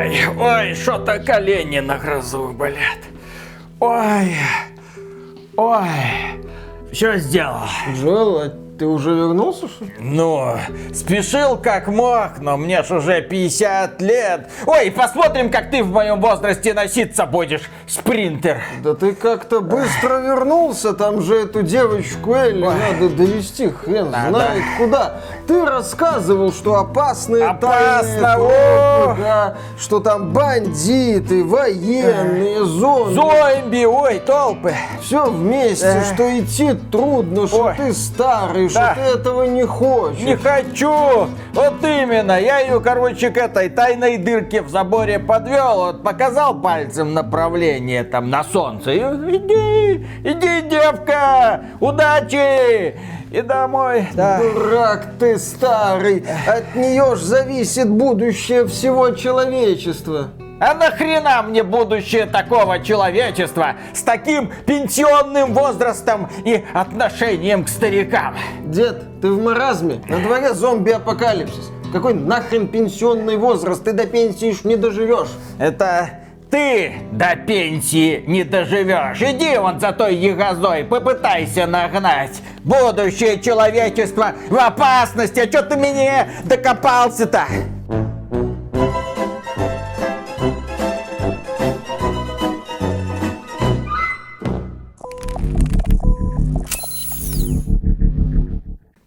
Ой, ой, что-то колени на грозу болят. Ой, ой, все сделал. Джоэл, а ты уже вернулся, что ли? Ну, спешил как мог, но мне ж уже 50 лет. Ой, посмотрим, как ты в моем возрасте носиться будешь, спринтер. Да ты как-то быстро вернулся, там же эту девочку Элли надо довести хрен знает куда. Ты рассказывал, что опасные Опасно, о! тропы, да, что там бандиты, военные, зоны. Зомби, ой, толпы. Все вместе, что идти трудно, что Ой. ты старый, Да. что ты этого не хочешь. Не хочу! Вот именно! Я ее, короче, к этой тайной дырке в заборе подвел, вот показал пальцем направление там на солнце. И, иди, иди, девка! Удачи! И домой, да. Дурак ты старый, от нее ж зависит будущее всего человечества. А нахрена мне будущее такого человечества с таким пенсионным возрастом и отношением к старикам? Дед, ты в маразме? На дворе зомби-апокалипсис. Какой нахрен пенсионный возраст? Ты до пенсии ж не доживешь. Это ты до пенсии не доживешь. Иди вон за той ягозой, попытайся нагнать. Будущее человечества в опасности. А чё ты мне докопался-то?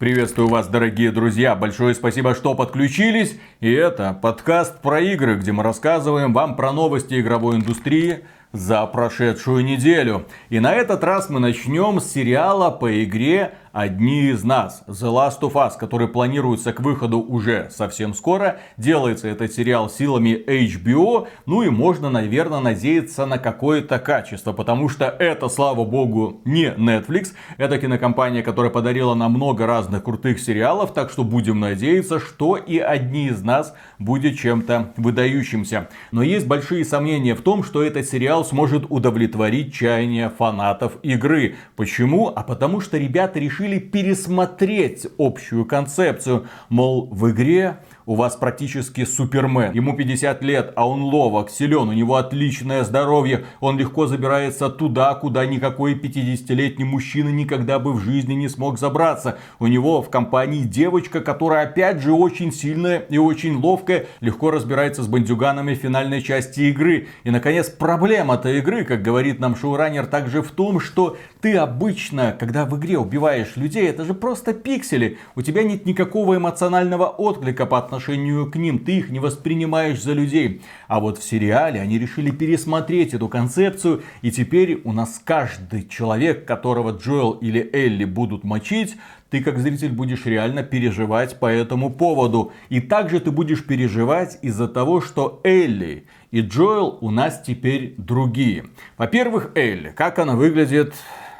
Приветствую вас, дорогие друзья. Большое спасибо, что подключились. И это подкаст про игры, где мы рассказываем вам про новости игровой индустрии за прошедшую неделю. И на этот раз мы начнем с сериала по игре «Одни из нас» The Last of Us, который планируется к выходу уже совсем скоро. Делается этот сериал силами HBO. Ну и можно, наверное, надеяться на какое-то качество, потому что это, слава богу, не Netflix. Это кинокомпания, которая подарила нам много разных крутых сериалов, так что будем надеяться, что и «Одни из нас» будет чем-то выдающимся. Но есть большие сомнения в том, что этот сериал сможет удовлетворить чаяния фанатов игры. Почему? А потому что ребята решили пересмотреть общую концепцию. Мол, в игре у вас практически супермен. Ему 50 лет, а он ловок, силен, у него отличное здоровье. Он легко забирается туда, куда никакой 50-летний мужчина никогда бы в жизни не смог забраться. У него в компании девочка, которая опять же очень сильная и очень ловкая, легко разбирается с бандюганами в финальной части игры. И наконец проблема-то игры, как говорит нам шоураннер, также в том, что ты обычно, когда в игре убиваешь людей, это же просто пиксели. У тебя нет никакого эмоционального отклика по отношению к ним. Ты их не воспринимаешь за людей. А вот в сериале они решили пересмотреть эту концепцию. И теперь у нас каждый человек, которого Джоэл или Элли будут мочить, ты как зритель будешь реально переживать по этому поводу. И также ты будешь переживать из-за того, что Элли и Джоэл у нас теперь другие. Во-первых, Элли, как она выглядит,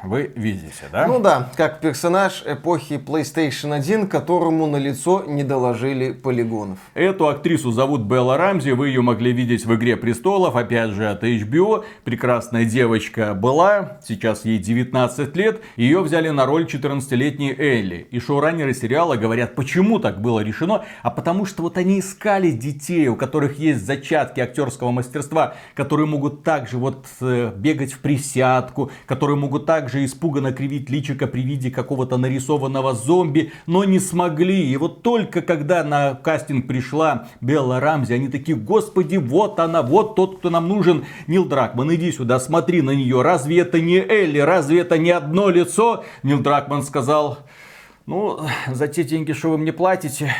вы видите, да? Ну да, как персонаж эпохи PlayStation 1, которому на лицо не доложили полигонов. Эту актрису зовут Белла Рамзи, вы ее могли видеть в «Игре престолов», опять же от HBO. Прекрасная девочка была, сейчас ей 19 лет. Ее взяли на роль 14-летней Элли. И шоураннеры сериала говорят, почему так было решено? А потому что вот они искали детей, у которых есть зачатки актерского мастерства, которые могут также вот э, бегать в присядку, которые могут также испуганно кривить личико при виде какого-то нарисованного зомби, но не смогли. И вот только когда на кастинг пришла Белла Рамзи, они такие, господи, вот она, вот тот, кто нам нужен. Нил Дракман, иди сюда, смотри на нее. Разве это не Элли? Разве это не одно лицо? Нил Дракман сказал, ну, за те деньги, что вы мне платите,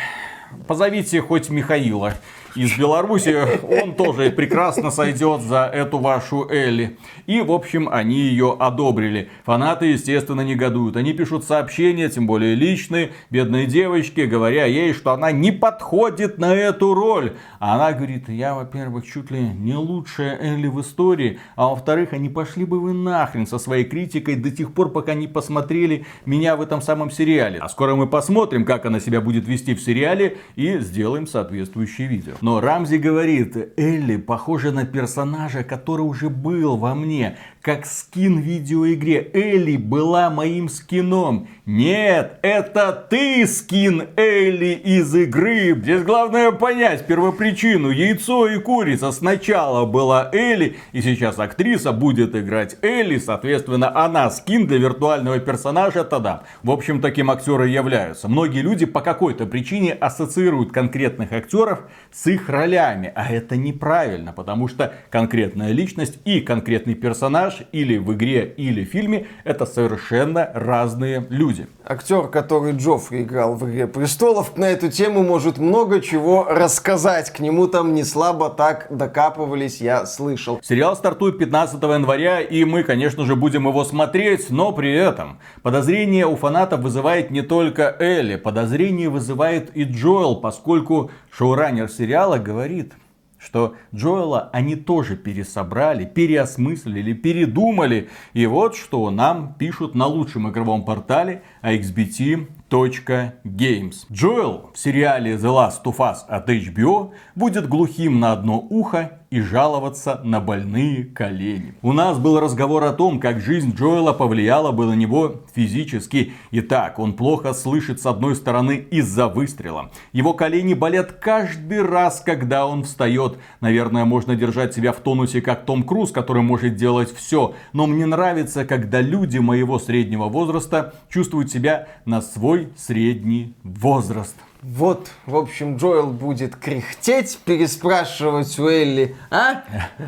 позовите хоть Михаила из Беларуси, он тоже прекрасно сойдет за эту вашу Элли. И, в общем, они ее одобрили. Фанаты, естественно, негодуют. Они пишут сообщения, тем более личные, бедной девочке, говоря ей, что она не подходит на эту роль. А она говорит, я, во-первых, чуть ли не лучшая Элли в истории, а во-вторых, они пошли бы вы нахрен со своей критикой до тех пор, пока не посмотрели меня в этом самом сериале. А скоро мы посмотрим, как она себя будет вести в сериале и сделаем соответствующее видео. Но Рамзи говорит, Элли похожа на персонажа, который уже был во мне как скин в видеоигре. Элли была моим скином. Нет, это ты скин Элли из игры. Здесь главное понять первопричину. Яйцо и курица. Сначала была Элли, и сейчас актриса будет играть Элли. Соответственно, она скин для виртуального персонажа тогда. В общем, таким актеры являются. Многие люди по какой-то причине ассоциируют конкретных актеров с их ролями. А это неправильно, потому что конкретная личность и конкретный персонаж или в игре, или в фильме, это совершенно разные люди. Актер, который Джоффри играл в «Игре престолов», на эту тему может много чего рассказать. К нему там не слабо так докапывались, я слышал. Сериал стартует 15 января, и мы, конечно же, будем его смотреть, но при этом подозрение у фанатов вызывает не только Элли, подозрение вызывает и Джоэл, поскольку шоураннер сериала говорит – что Джоэла они тоже пересобрали, переосмыслили, передумали. И вот что нам пишут на лучшем игровом портале AXBT Games. Джоэл в сериале The Last of Us от HBO будет глухим на одно ухо и жаловаться на больные колени. У нас был разговор о том, как жизнь Джоэла повлияла бы на него физически. Итак, он плохо слышит с одной стороны из-за выстрела. Его колени болят каждый раз, когда он встает. Наверное, можно держать себя в тонусе, как Том Круз, который может делать все. Но мне нравится, когда люди моего среднего возраста чувствуют себя на свой средний возраст. Вот, в общем, Джоэл будет кряхтеть, переспрашивать у Элли, а?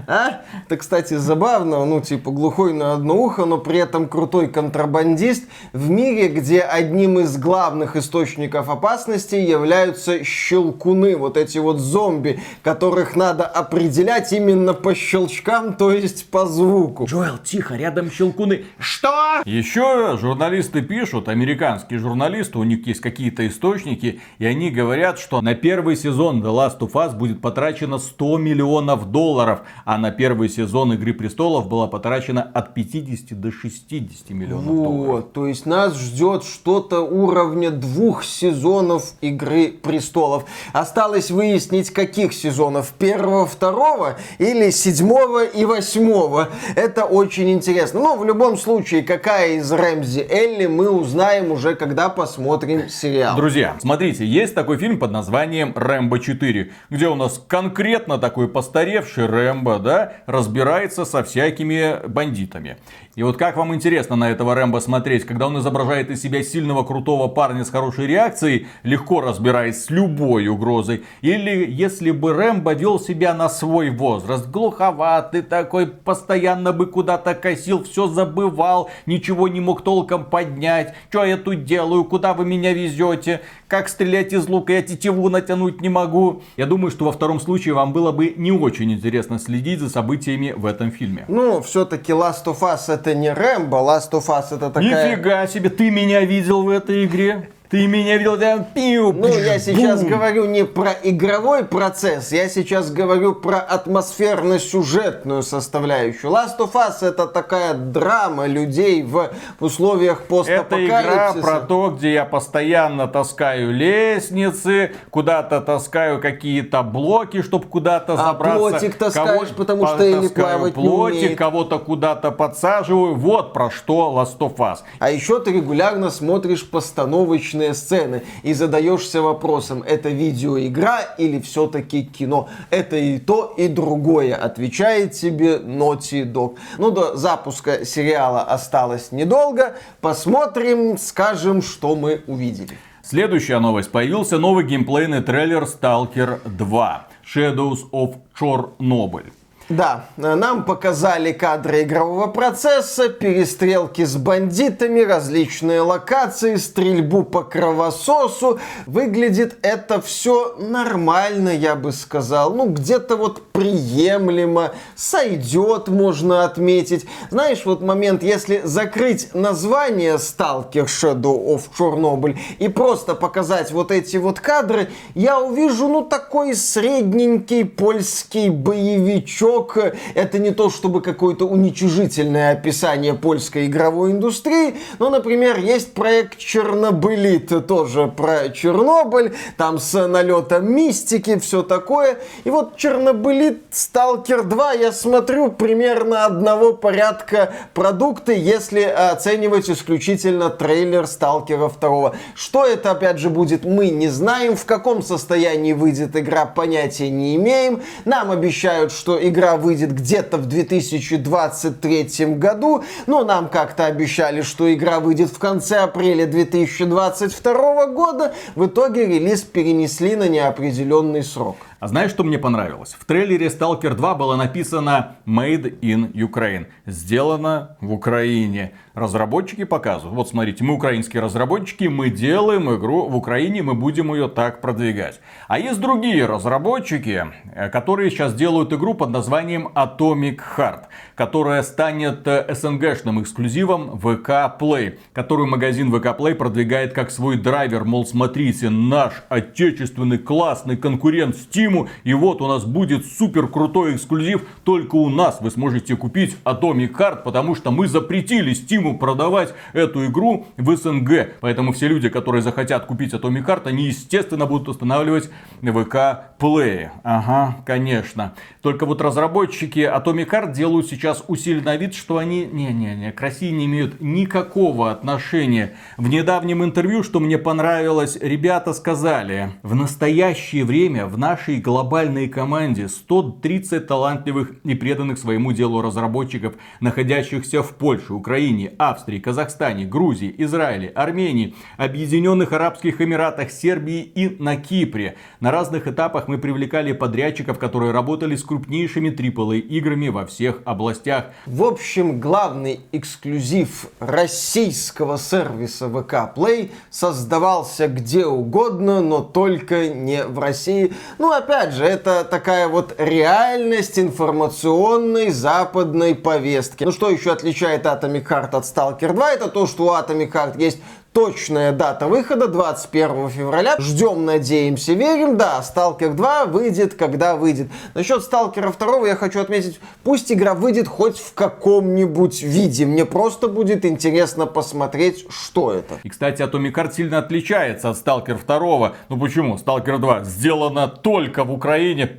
А? Это, кстати, забавно, ну, типа, глухой на одно ухо, но при этом крутой контрабандист в мире, где одним из главных источников опасности являются щелкуны, вот эти вот зомби, которых надо определять именно по щелчкам, то есть по звуку. Джоэл, тихо, рядом щелкуны. Что? Еще журналисты пишут, американские журналисты, у них есть какие-то источники, и и они говорят, что на первый сезон The Last of Us будет потрачено 100 миллионов долларов, а на первый сезон Игры Престолов было потрачено от 50 до 60 миллионов вот, долларов. То есть нас ждет что-то уровня двух сезонов Игры Престолов. Осталось выяснить, каких сезонов. Первого, второго или седьмого и восьмого. Это очень интересно. Но в любом случае, какая из Рэмзи Элли, мы узнаем уже, когда посмотрим сериал. Друзья, смотрите, есть такой фильм под названием «Рэмбо 4», где у нас конкретно такой постаревший Рэмбо, да, разбирается со всякими бандитами. И вот как вам интересно на этого Рэмбо смотреть, когда он изображает из себя сильного крутого парня с хорошей реакцией, легко разбираясь с любой угрозой, или если бы Рэмбо вел себя на свой возраст, глуховатый такой, постоянно бы куда-то косил, все забывал, ничего не мог толком поднять, что я тут делаю, куда вы меня везете, как стрелять из лука, я тетиву натянуть не могу. Я думаю, что во втором случае вам было бы не очень интересно следить за событиями в этом фильме. Ну, все-таки Last of Us это не Рэмбо, Last of Us это такая... Нифига себе, ты меня видел в этой игре? Ты меня видел там пиу, Ну, я сейчас бум. говорю не про игровой процесс, я сейчас говорю про атмосферно-сюжетную составляющую. Last of Us это такая драма людей в условиях постапокалипсиса. Это игра про то, где я постоянно таскаю лестницы, куда-то таскаю какие-то блоки, чтобы куда-то а забраться. плотик таскаешь, потому что я не плавать плотик, не умеет. кого-то куда-то подсаживаю. Вот про что Last of Us. А еще ты регулярно смотришь постановочные эпичные сцены и задаешься вопросом, это видеоигра или все-таки кино. Это и то, и другое, отвечает тебе Naughty Dog. Ну, до запуска сериала осталось недолго. Посмотрим, скажем, что мы увидели. Следующая новость. Появился новый геймплейный трейлер Stalker 2 Shadows of Chernobyl. Да, нам показали кадры игрового процесса, перестрелки с бандитами, различные локации, стрельбу по кровососу. Выглядит это все нормально, я бы сказал. Ну, где-то вот приемлемо, сойдет, можно отметить. Знаешь, вот момент, если закрыть название Stalker Shadow of Chernobyl и просто показать вот эти вот кадры, я увижу, ну, такой средненький польский боевичок намек, это не то чтобы какое-то уничижительное описание польской игровой индустрии, но, например, есть проект Чернобылит, тоже про Чернобыль, там с налетом мистики, все такое. И вот Чернобылит, Сталкер 2, я смотрю, примерно одного порядка продукты, если оценивать исключительно трейлер Сталкера 2. Что это, опять же, будет, мы не знаем. В каком состоянии выйдет игра, понятия не имеем. Нам обещают, что игра выйдет где-то в 2023 году, но нам как-то обещали, что игра выйдет в конце апреля 2022 года. В итоге релиз перенесли на неопределенный срок. А знаешь, что мне понравилось? В трейлере Stalker 2 было написано Made in Ukraine. Сделано в Украине. Разработчики показывают. Вот смотрите, мы украинские разработчики, мы делаем игру в Украине, мы будем ее так продвигать. А есть другие разработчики, э, которые сейчас делают игру под названием Atomic Heart, которая станет э, СНГшным эксклюзивом VK Play, которую магазин VK Play продвигает как свой драйвер. Мол, смотрите, наш отечественный классный конкурент Steam Steam. И вот у нас будет супер крутой эксклюзив. Только у нас вы сможете купить Atomic Heart, потому что мы запретили Steam продавать эту игру в СНГ. Поэтому все люди, которые захотят купить Atomic Heart, они естественно будут устанавливать VK Play. Ага, конечно. Только вот разработчики Atomic Heart делают сейчас усиленный вид, что они не-не-не, к России не имеют никакого отношения. В недавнем интервью, что мне понравилось, ребята сказали, в настоящее время в нашей нашей глобальной команде 130 талантливых и преданных своему делу разработчиков, находящихся в Польше, Украине, Австрии, Казахстане, Грузии, Израиле, Армении, Объединенных Арабских Эмиратах, Сербии и на Кипре. На разных этапах мы привлекали подрядчиков, которые работали с крупнейшими AAA играми во всех областях. В общем, главный эксклюзив российского сервиса VK Play создавался где угодно, но только не в России. Ну, опять же, это такая вот реальность информационной западной повестки. Ну, что еще отличает Atomic Heart от Stalker 2? Это то, что у Atomic Heart есть точная дата выхода 21 февраля. Ждем, надеемся, верим. Да, Сталкер 2 выйдет, когда выйдет. Насчет Сталкера 2 я хочу отметить, пусть игра выйдет хоть в каком-нибудь виде. Мне просто будет интересно посмотреть, что это. И, кстати, Atomic Heart сильно отличается от Сталкер 2. Ну почему? Сталкер 2 сделано только в Украине.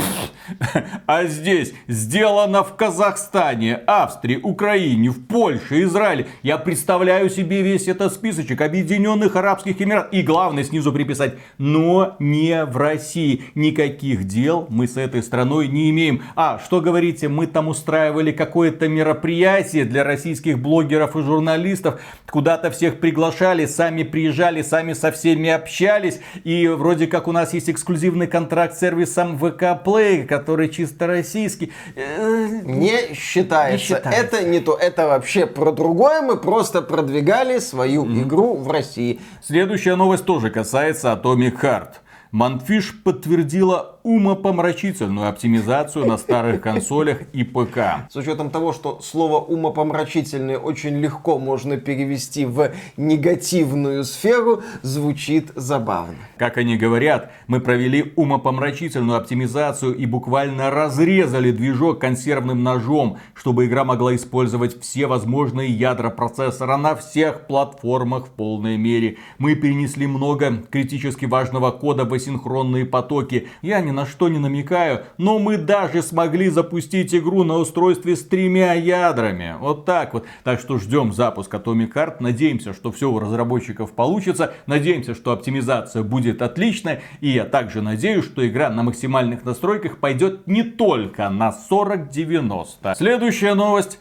А здесь сделано в Казахстане, Австрии, Украине, в Польше, Израиле. Я представляю себе весь этот списочек. Объединенных Арабских Эмиратов. И главное снизу приписать, но не в России. Никаких дел мы с этой страной не имеем. А, что говорите, мы там устраивали какое-то мероприятие для российских блогеров и журналистов. Куда-то всех приглашали, сами приезжали, сами со всеми общались. И вроде как у нас есть эксклюзивный контракт с сервисом ВК Play, который чисто российский. Э, не считается. не считается. Это не то. Это вообще про другое. Мы просто продвигали свою mm-hmm. игру в России. Следующая новость тоже касается Atomic Heart. Манфиш подтвердила умопомрачительную оптимизацию на старых консолях и ПК. С учетом того, что слово умопомрачительный очень легко можно перевести в негативную сферу, звучит забавно. Как они говорят, мы провели умопомрачительную оптимизацию и буквально разрезали движок консервным ножом, чтобы игра могла использовать все возможные ядра процессора на всех платформах в полной мере. Мы перенесли много критически важного кода в асинхронные потоки. Я не на что не намекаю, но мы даже смогли запустить игру на устройстве с тремя ядрами. Вот так вот. Так что ждем запуск Atomic Heart. Надеемся, что все у разработчиков получится. Надеемся, что оптимизация будет отличная. И я также надеюсь, что игра на максимальных настройках пойдет не только на 4090. Следующая новость.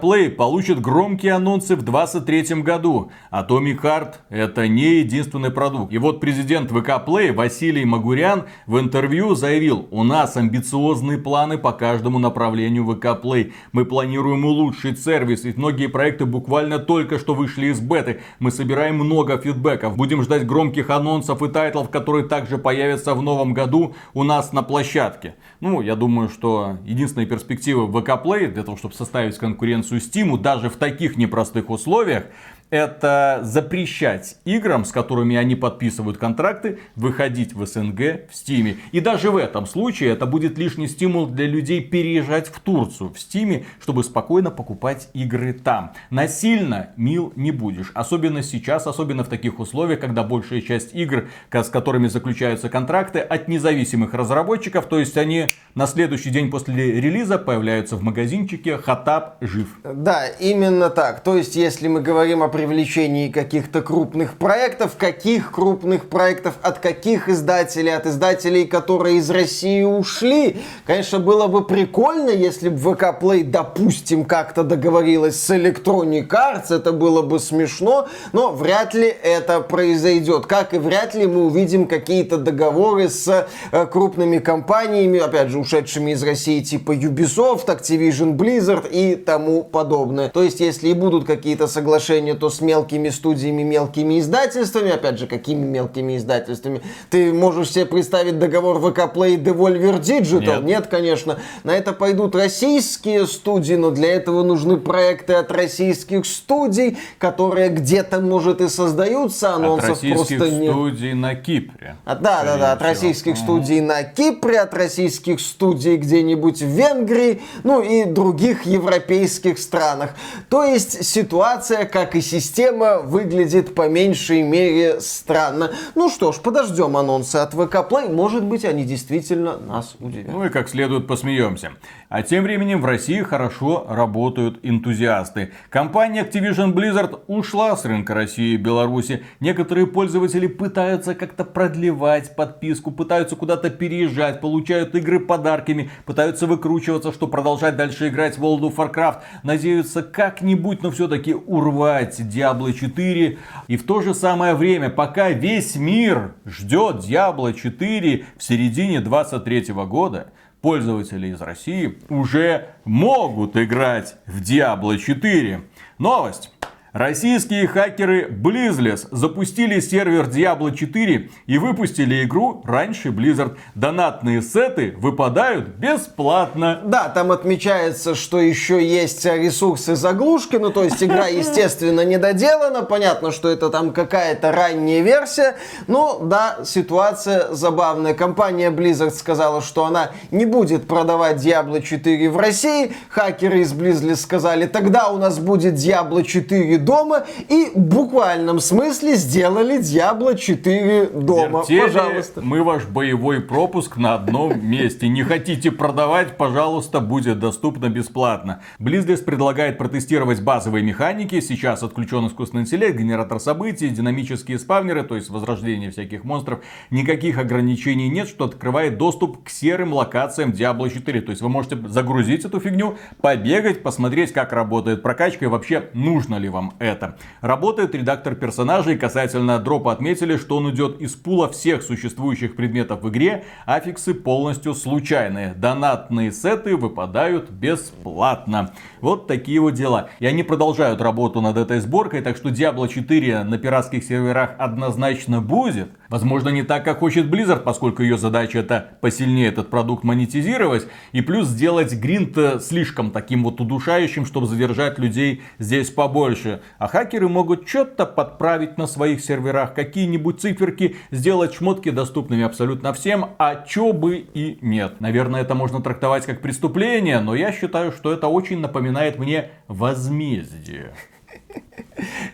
Play получит громкие анонсы в 2023 году. Atomic Heart это не единственный продукт. И вот президент Play Василий Магурян в интервью заявил, у нас амбициозные планы по каждому направлению Play. Мы планируем улучшить сервис, ведь многие проекты буквально только что вышли из беты. Мы собираем много фидбэков, будем ждать громких анонсов и тайтлов, которые также появятся в новом году у нас на площадке. Ну, я думаю, что единственная перспектива Play для того, чтобы составить конкуренцию Steam, даже в таких непростых условиях, это запрещать играм, с которыми они подписывают контракты, выходить в СНГ в Стиме. И даже в этом случае это будет лишний стимул для людей переезжать в Турцию в Стиме, чтобы спокойно покупать игры там. Насильно мил не будешь. Особенно сейчас, особенно в таких условиях, когда большая часть игр, с которыми заключаются контракты, от независимых разработчиков, то есть они на следующий день после релиза появляются в магазинчике, хатап жив. Да, именно так. То есть, если мы говорим о привлечении каких-то крупных проектов, каких крупных проектов, от каких издателей, от издателей, которые из России ушли, конечно, было бы прикольно, если бы VK Play, допустим, как-то договорилась с Electronic Arts, это было бы смешно, но вряд ли это произойдет. Как и вряд ли мы увидим какие-то договоры с э, крупными компаниями, опять же, ушедшими из России, типа Ubisoft, Activision Blizzard и тому подобное. То есть, если и будут какие-то соглашения, то с мелкими студиями, мелкими издательствами, опять же, какими мелкими издательствами? Ты можешь себе представить договор VK Play Devolver Digital? Нет. Нет, конечно. На это пойдут российские студии, но для этого нужны проекты от российских студий, которые где-то, может, и создаются, анонсов от российских просто нет. студий на Кипре. А, да, да, да, от российских студий на Кипре, от российских студий где-нибудь в Венгрии, ну и других европейских странах. То есть ситуация, как и система, выглядит по меньшей мере странно. Ну что ж, подождем анонсы от ВК Play, может быть они действительно нас удивят. Ну и как следует посмеемся. А тем временем в России хорошо работают энтузиасты. Компания Activision Blizzard ушла с рынка России и Беларуси. Некоторые пользователи пытаются как-то продлевать подписку, пытаются куда-то переезжать, получают игры подарками, пытаются выкручиваться, что продолжать дальше играть в World of Warcraft. Надеются как-нибудь, но все-таки урвать Diablo 4. И в то же самое время, пока весь мир ждет Diablo 4 в середине 23 года, пользователи из России уже могут играть в Diablo 4. Новость. Российские хакеры Blizzless запустили сервер Diablo 4 и выпустили игру раньше Blizzard. Донатные сеты выпадают бесплатно. Да, там отмечается, что еще есть ресурсы заглушки, ну то есть игра, естественно, не доделана. Понятно, что это там какая-то ранняя версия. Но да, ситуация забавная. Компания Blizzard сказала, что она не будет продавать Diablo 4 в России. Хакеры из Blizzless сказали, тогда у нас будет Diablo 4 дома и в буквальном смысле сделали Diablo 4 дома. Вертели Пожалуйста. Мы ваш боевой пропуск на одном месте. Не хотите продавать, пожалуйста, будет доступно бесплатно. Blizzless предлагает протестировать базовые механики. Сейчас отключен искусственный интеллект, генератор событий, динамические спавнеры, то есть возрождение всяких монстров. Никаких ограничений нет, что открывает доступ к серым локациям Diablo 4. То есть вы можете загрузить эту фигню, побегать, посмотреть, как работает прокачка и вообще нужно ли вам это. Работает редактор персонажей. Касательно дропа отметили, что он идет из пула всех существующих предметов в игре. Аффиксы полностью случайные. Донатные сеты выпадают бесплатно. Вот такие вот дела. И они продолжают работу над этой сборкой, так что Diablo 4 на пиратских серверах однозначно будет. Возможно, не так, как хочет Blizzard, поскольку ее задача это посильнее этот продукт монетизировать. И плюс сделать гринт э, слишком таким вот удушающим, чтобы задержать людей здесь побольше. А хакеры могут что-то подправить на своих серверах, какие-нибудь циферки, сделать шмотки доступными абсолютно всем, а чё бы и нет. Наверное, это можно трактовать как преступление, но я считаю, что это очень напоминает мне возмездие.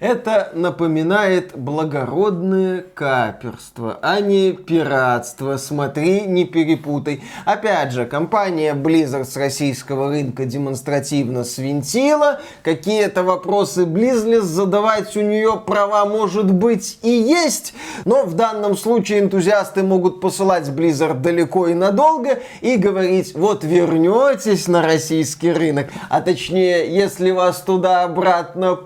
Это напоминает благородное каперство, а не пиратство. Смотри, не перепутай. Опять же, компания Blizzard с российского рынка демонстративно свинтила. Какие-то вопросы Blizzless задавать у нее права может быть и есть. Но в данном случае энтузиасты могут посылать Blizzard далеко и надолго и говорить, вот вернетесь на российский рынок. А точнее, если вас туда обратно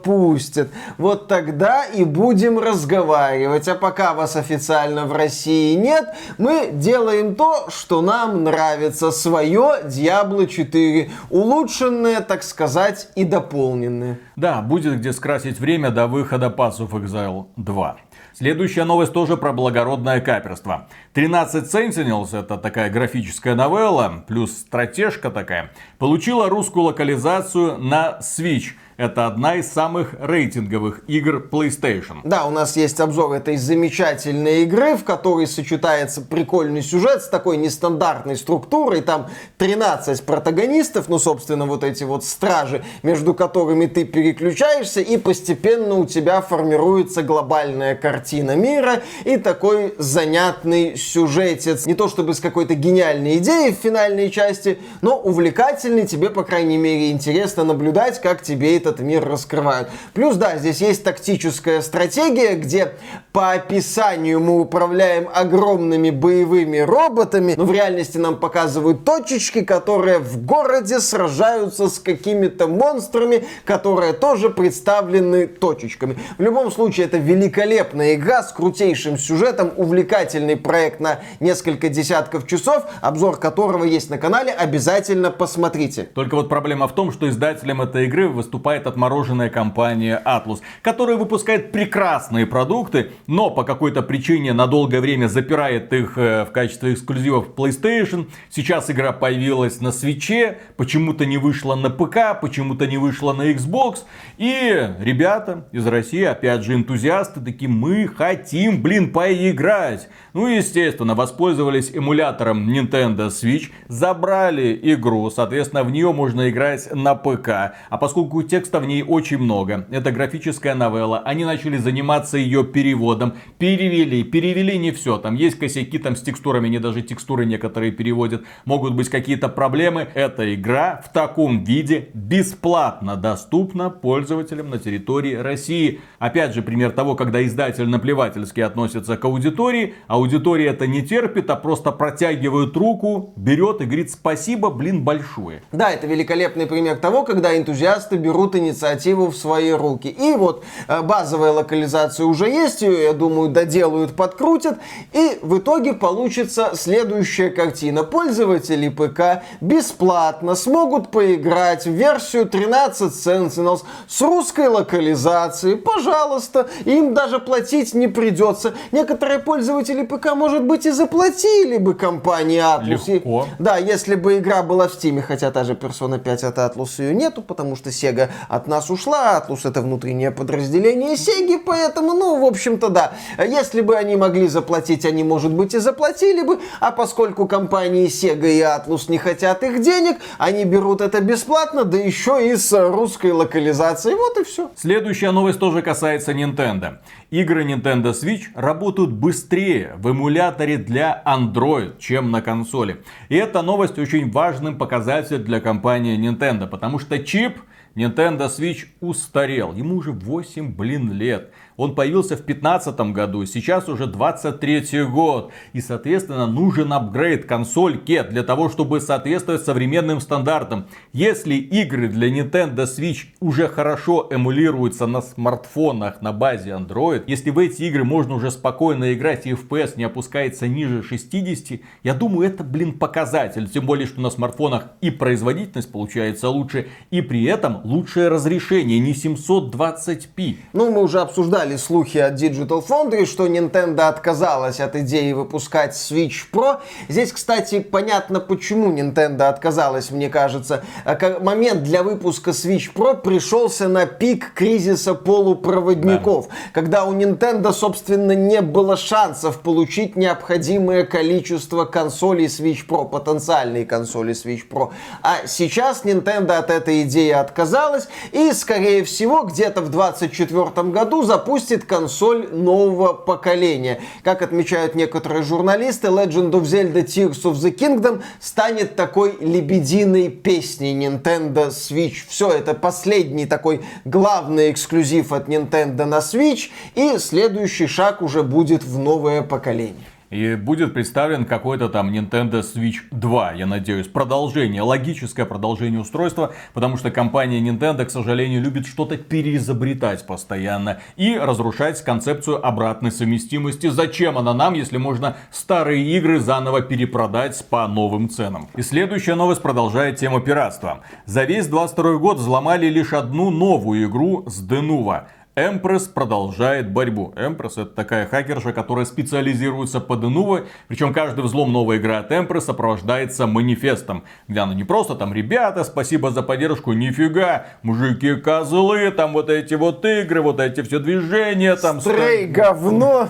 пустят вот тогда и будем разговаривать. А пока вас официально в России нет, мы делаем то, что нам нравится. Свое Diablo 4. Улучшенное, так сказать, и дополненное. Да, будет где скрасить время до выхода Pass of Exile 2. Следующая новость тоже про благородное каперство. 13 Sentinels, это такая графическая новелла, плюс стратежка такая, получила русскую локализацию на Switch. Это одна из самых рейтинговых игр PlayStation. Да, у нас есть обзор этой замечательной игры, в которой сочетается прикольный сюжет с такой нестандартной структурой. Там 13 протагонистов, ну, собственно, вот эти вот стражи, между которыми ты переключаешься, и постепенно у тебя формируется глобальная картина мира и такой занятный сюжетец. Не то чтобы с какой-то гениальной идеей в финальной части, но увлекательный, тебе, по крайней мере, интересно наблюдать, как тебе этот мир раскрывают. Плюс, да, здесь есть тактическая стратегия, где по описанию мы управляем огромными боевыми роботами, но в реальности нам показывают точечки, которые в городе сражаются с какими-то монстрами, которые тоже представлены точечками. В любом случае, это великолепная игра с крутейшим сюжетом, увлекательный проект на несколько десятков часов, обзор которого есть на канале, обязательно посмотрите. Только вот проблема в том, что издателем этой игры выступает отмороженная компания Atlus, которая выпускает прекрасные продукты, но по какой-то причине на долгое время запирает их э, в качестве эксклюзивов PlayStation. Сейчас игра появилась на свече, почему-то не вышла на ПК, почему-то не вышла на Xbox. И ребята из России, опять же энтузиасты, такие, мы хотим, блин, поиграть. Ну естественно, воспользовались эмулятором Nintendo Switch, забрали игру, соответственно, в нее можно играть на ПК. А поскольку текста в ней очень много, это графическая новелла, они начали заниматься ее переводом, перевели, перевели не все, там есть косяки там с текстурами, не даже текстуры некоторые переводят, могут быть какие-то проблемы. Эта игра в таком виде бесплатно доступна пользователям на территории России. Опять же, пример того, когда издатель наплевательски относится к аудитории, аудитория это не терпит, а просто протягивает руку, берет и говорит спасибо, блин, большое. Да, это великолепный пример того, когда энтузиасты берут инициативу в свои руки. И вот э, базовая локализация уже есть, ее, я думаю, доделают, подкрутят, и в итоге получится следующая картина. Пользователи ПК бесплатно смогут поиграть в версию 13 Sentinels с русской локализацией. Пожалуйста, им даже платить не придется. Некоторые пользователи ПК, может быть, и заплатили бы компании Atlus. И- Легко. да, если бы игра была в Steam, хотя та же Persona 5 от Atlus ее нету, потому что Sega от нас ушла, Atlus это внутреннее подразделение Sega, поэтому, ну, в общем-то, да. Если бы они могли заплатить, они, может быть, и заплатили бы, а поскольку компании Sega и Atlus не хотят их денег, они берут это бесплатно, да еще и с русской локализацией, вот и все. Следующая новость тоже касается Nintendo. Игры Nintendo Switch работают быстрее в эмуляторе для Android, чем на консоли. И эта новость очень важным показатель для компании Nintendo, потому что чип Nintendo Switch устарел. Ему уже 8, блин, лет. Он появился в 2015 году, сейчас уже 23 год. И, соответственно, нужен апгрейд консольки для того, чтобы соответствовать современным стандартам. Если игры для Nintendo Switch уже хорошо эмулируются на смартфонах на базе Android, если в эти игры можно уже спокойно играть и FPS не опускается ниже 60, я думаю, это, блин, показатель. Тем более, что на смартфонах и производительность получается лучше, и при этом лучшее разрешение, не 720p. Ну, мы уже обсуждали слухи от Digital Foundry, что Nintendo отказалась от идеи выпускать Switch Pro. Здесь, кстати, понятно, почему Nintendo отказалась, мне кажется. А Момент для выпуска Switch Pro пришелся на пик кризиса полупроводников, когда у Nintendo, собственно, не было шансов получить необходимое количество консолей Switch Pro, потенциальные консоли Switch Pro. А сейчас Nintendo от этой идеи отказалась и, скорее всего, где-то в 2024 году запустит консоль нового поколения. Как отмечают некоторые журналисты, Legend of Zelda Tears of the Kingdom станет такой лебединой песней Nintendo Switch. Все, это последний такой главный эксклюзив от Nintendo на Switch, и следующий шаг уже будет в новое поколение. И будет представлен какой-то там Nintendo Switch 2, я надеюсь. Продолжение, логическое продолжение устройства, потому что компания Nintendo, к сожалению, любит что-то переизобретать постоянно и разрушать концепцию обратной совместимости. Зачем она нам, если можно старые игры заново перепродать по новым ценам? И следующая новость продолжает тему пиратства. За весь 22 год взломали лишь одну новую игру с Denuvo. Empress продолжает борьбу. Empress это такая хакерша, которая специализируется под Inuvo. Причем каждый взлом новой игры от Empress сопровождается манифестом. Где она не просто там, ребята, спасибо за поддержку, нифига, мужики козлы, там вот эти вот игры, вот эти все движения, там... Стрей, говно.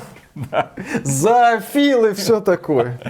Зоофил и все такое.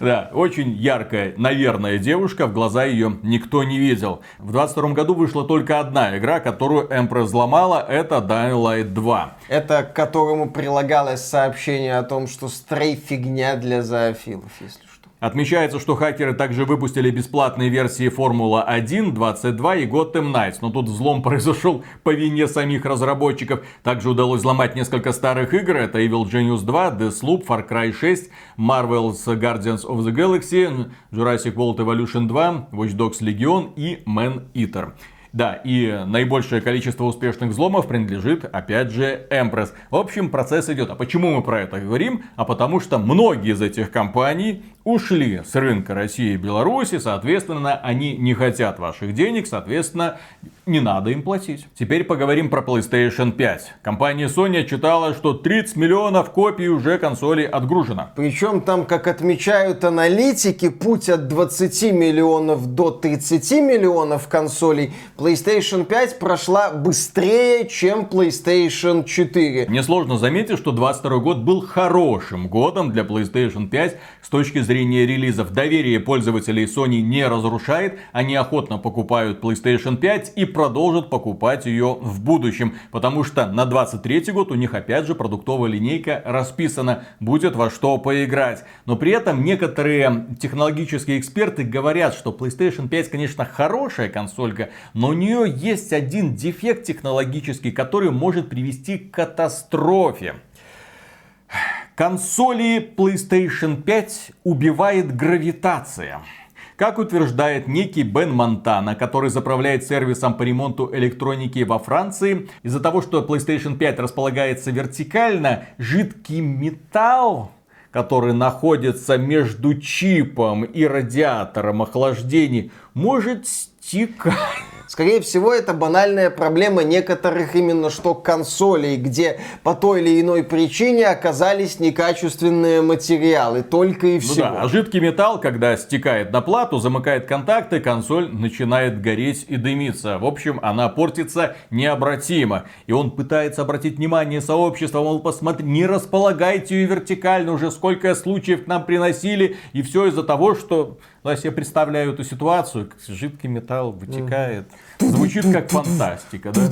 Да, очень яркая, наверное, девушка, в глаза ее никто не видел. В 22 году вышла только одна игра, которую Empress взломала, это Dying Light 2. Это к которому прилагалось сообщение о том, что стрей фигня для зоофилов, если. Отмечается, что хакеры также выпустили бесплатные версии Формула 1, 22 и Gotham Knights. Но тут взлом произошел по вине самих разработчиков. Также удалось взломать несколько старых игр. Это Evil Genius 2, Deathloop, Far Cry 6, Marvel's Guardians of the Galaxy, Jurassic World Evolution 2, Watch Dogs Legion и Man Eater. Да, и наибольшее количество успешных взломов принадлежит, опять же, Empress. В общем, процесс идет. А почему мы про это говорим? А потому что многие из этих компаний ушли с рынка России и Беларуси, соответственно, они не хотят ваших денег, соответственно, не надо им платить. Теперь поговорим про PlayStation 5. Компания Sony отчитала, что 30 миллионов копий уже консолей отгружено. Причем там, как отмечают аналитики, путь от 20 миллионов до 30 миллионов консолей PlayStation 5 прошла быстрее, чем PlayStation 4. Несложно заметить, что 22 год был хорошим годом для PlayStation 5 с точки зрения релизов. Доверие пользователей Sony не разрушает, они охотно покупают PlayStation 5 и продолжат покупать ее в будущем, потому что на 23 год у них опять же продуктовая линейка расписана, будет во что поиграть. Но при этом некоторые технологические эксперты говорят, что PlayStation 5, конечно, хорошая консолька, но у нее есть один дефект технологический, который может привести к катастрофе. Консоли PlayStation 5 убивает гравитация. Как утверждает некий Бен Монтана, который заправляет сервисом по ремонту электроники во Франции, из-за того, что PlayStation 5 располагается вертикально, жидкий металл который находится между чипом и радиатором охлаждения, может стекать. Скорее всего, это банальная проблема некоторых именно что консолей, где по той или иной причине оказались некачественные материалы. Только и всего. Ну да, а жидкий металл, когда стекает на плату, замыкает контакты, консоль начинает гореть и дымиться. В общем, она портится необратимо. И он пытается обратить внимание сообщества, мол, посмотри, не располагайте ее вертикально, уже сколько случаев к нам приносили. И все из-за того, что ну, я себе представляю эту ситуацию, жидкий металл вытекает. Звучит как фантастика, да?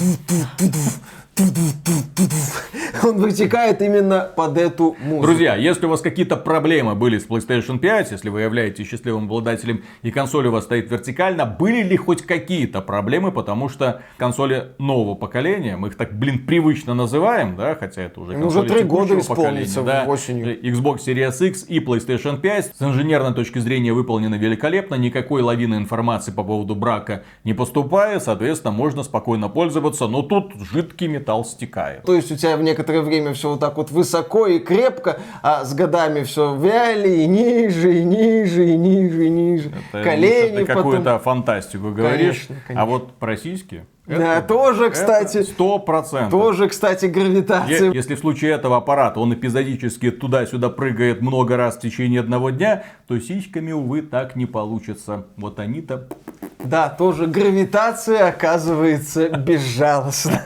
Он вытекает именно под эту музыку. Друзья, если у вас какие-то проблемы были с PlayStation 5, если вы являетесь счастливым обладателем и консоль у вас стоит вертикально, были ли хоть какие-то проблемы, потому что консоли нового поколения, мы их так, блин, привычно называем, да, хотя это уже ну, уже три года исполнится да, осенью. Xbox Series X и PlayStation 5 с инженерной точки зрения выполнены великолепно, никакой лавины информации по поводу брака не поступает, соответственно, можно спокойно пользоваться, но тут жидкий металл стекает. То есть у тебя в некоторое время все вот так вот высоко и крепко, а с годами все вяли и ниже, и ниже, и ниже, и ниже. Это, Колени это потом... какую-то фантастику говоришь. Конечно, конечно. А вот про сиськи... Да, тоже, кстати. Сто процентов. Тоже, кстати, гравитация. Если в случае этого аппарата он эпизодически туда-сюда прыгает много раз в течение одного дня, то сиськами, увы, так не получится. Вот они-то... Да, тоже гравитация оказывается безжалостна.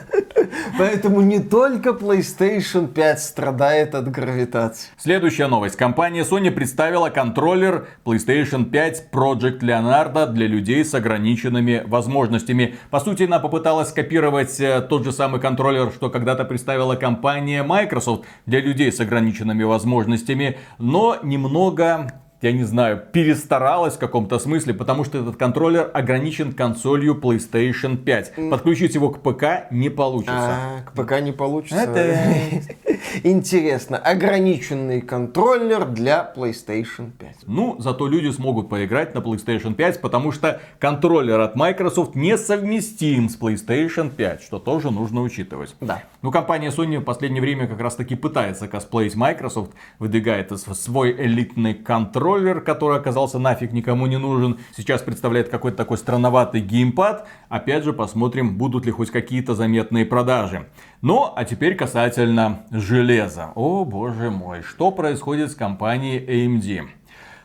Поэтому не только PlayStation 5 страдает от гравитации. Следующая новость. Компания Sony представила контроллер PlayStation 5 Project Leonardo для людей с ограниченными возможностями. По сути, она попыталась скопировать э, тот же самый контроллер, что когда-то представила компания Microsoft для людей с ограниченными возможностями, но немного я не знаю, перестаралась в каком-то смысле, потому что этот контроллер ограничен консолью PlayStation 5. Подключить его к ПК не получится. А, к ПК не получится. Это... Интересно, ограниченный контроллер для PlayStation 5. Ну, зато люди смогут поиграть на PlayStation 5, потому что контроллер от Microsoft несовместим с PlayStation 5, что тоже нужно учитывать. Да. Ну, компания Sony в последнее время как раз таки пытается косплеить Microsoft, выдвигает свой элитный контроллер, который оказался нафиг никому не нужен. Сейчас представляет какой-то такой странноватый геймпад. Опять же, посмотрим, будут ли хоть какие-то заметные продажи. Ну, а теперь касательно железа. О, боже мой, что происходит с компанией AMD?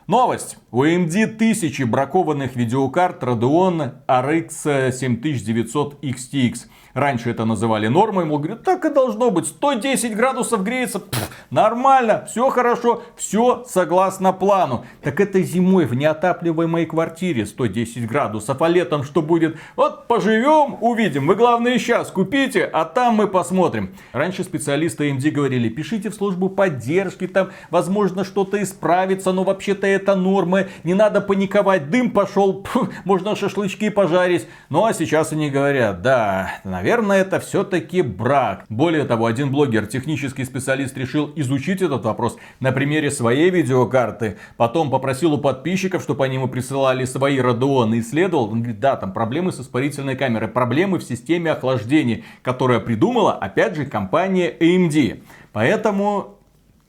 Новость. У AMD тысячи бракованных видеокарт Radeon RX 7900 XTX. Раньше это называли нормой, мол, говорят, так и должно быть, 110 градусов греется, Пф, нормально, все хорошо, все согласно плану. Так это зимой в неотапливаемой квартире 110 градусов, а летом что будет? Вот поживем, увидим, вы главное сейчас купите, а там мы посмотрим. Раньше специалисты AMD говорили, пишите в службу поддержки, там возможно что-то исправится, но вообще-то это нормы, не надо паниковать, дым пошел, пф, можно шашлычки пожарить. Ну а сейчас они говорят, да, наверное, это все-таки брак. Более того, один блогер, технический специалист, решил изучить этот вопрос на примере своей видеокарты. Потом попросил у подписчиков, чтобы они ему присылали свои и исследовал. Он говорит, да, там проблемы с испарительной камерой, проблемы в системе охлаждения, которая придумала, опять же, компания AMD. Поэтому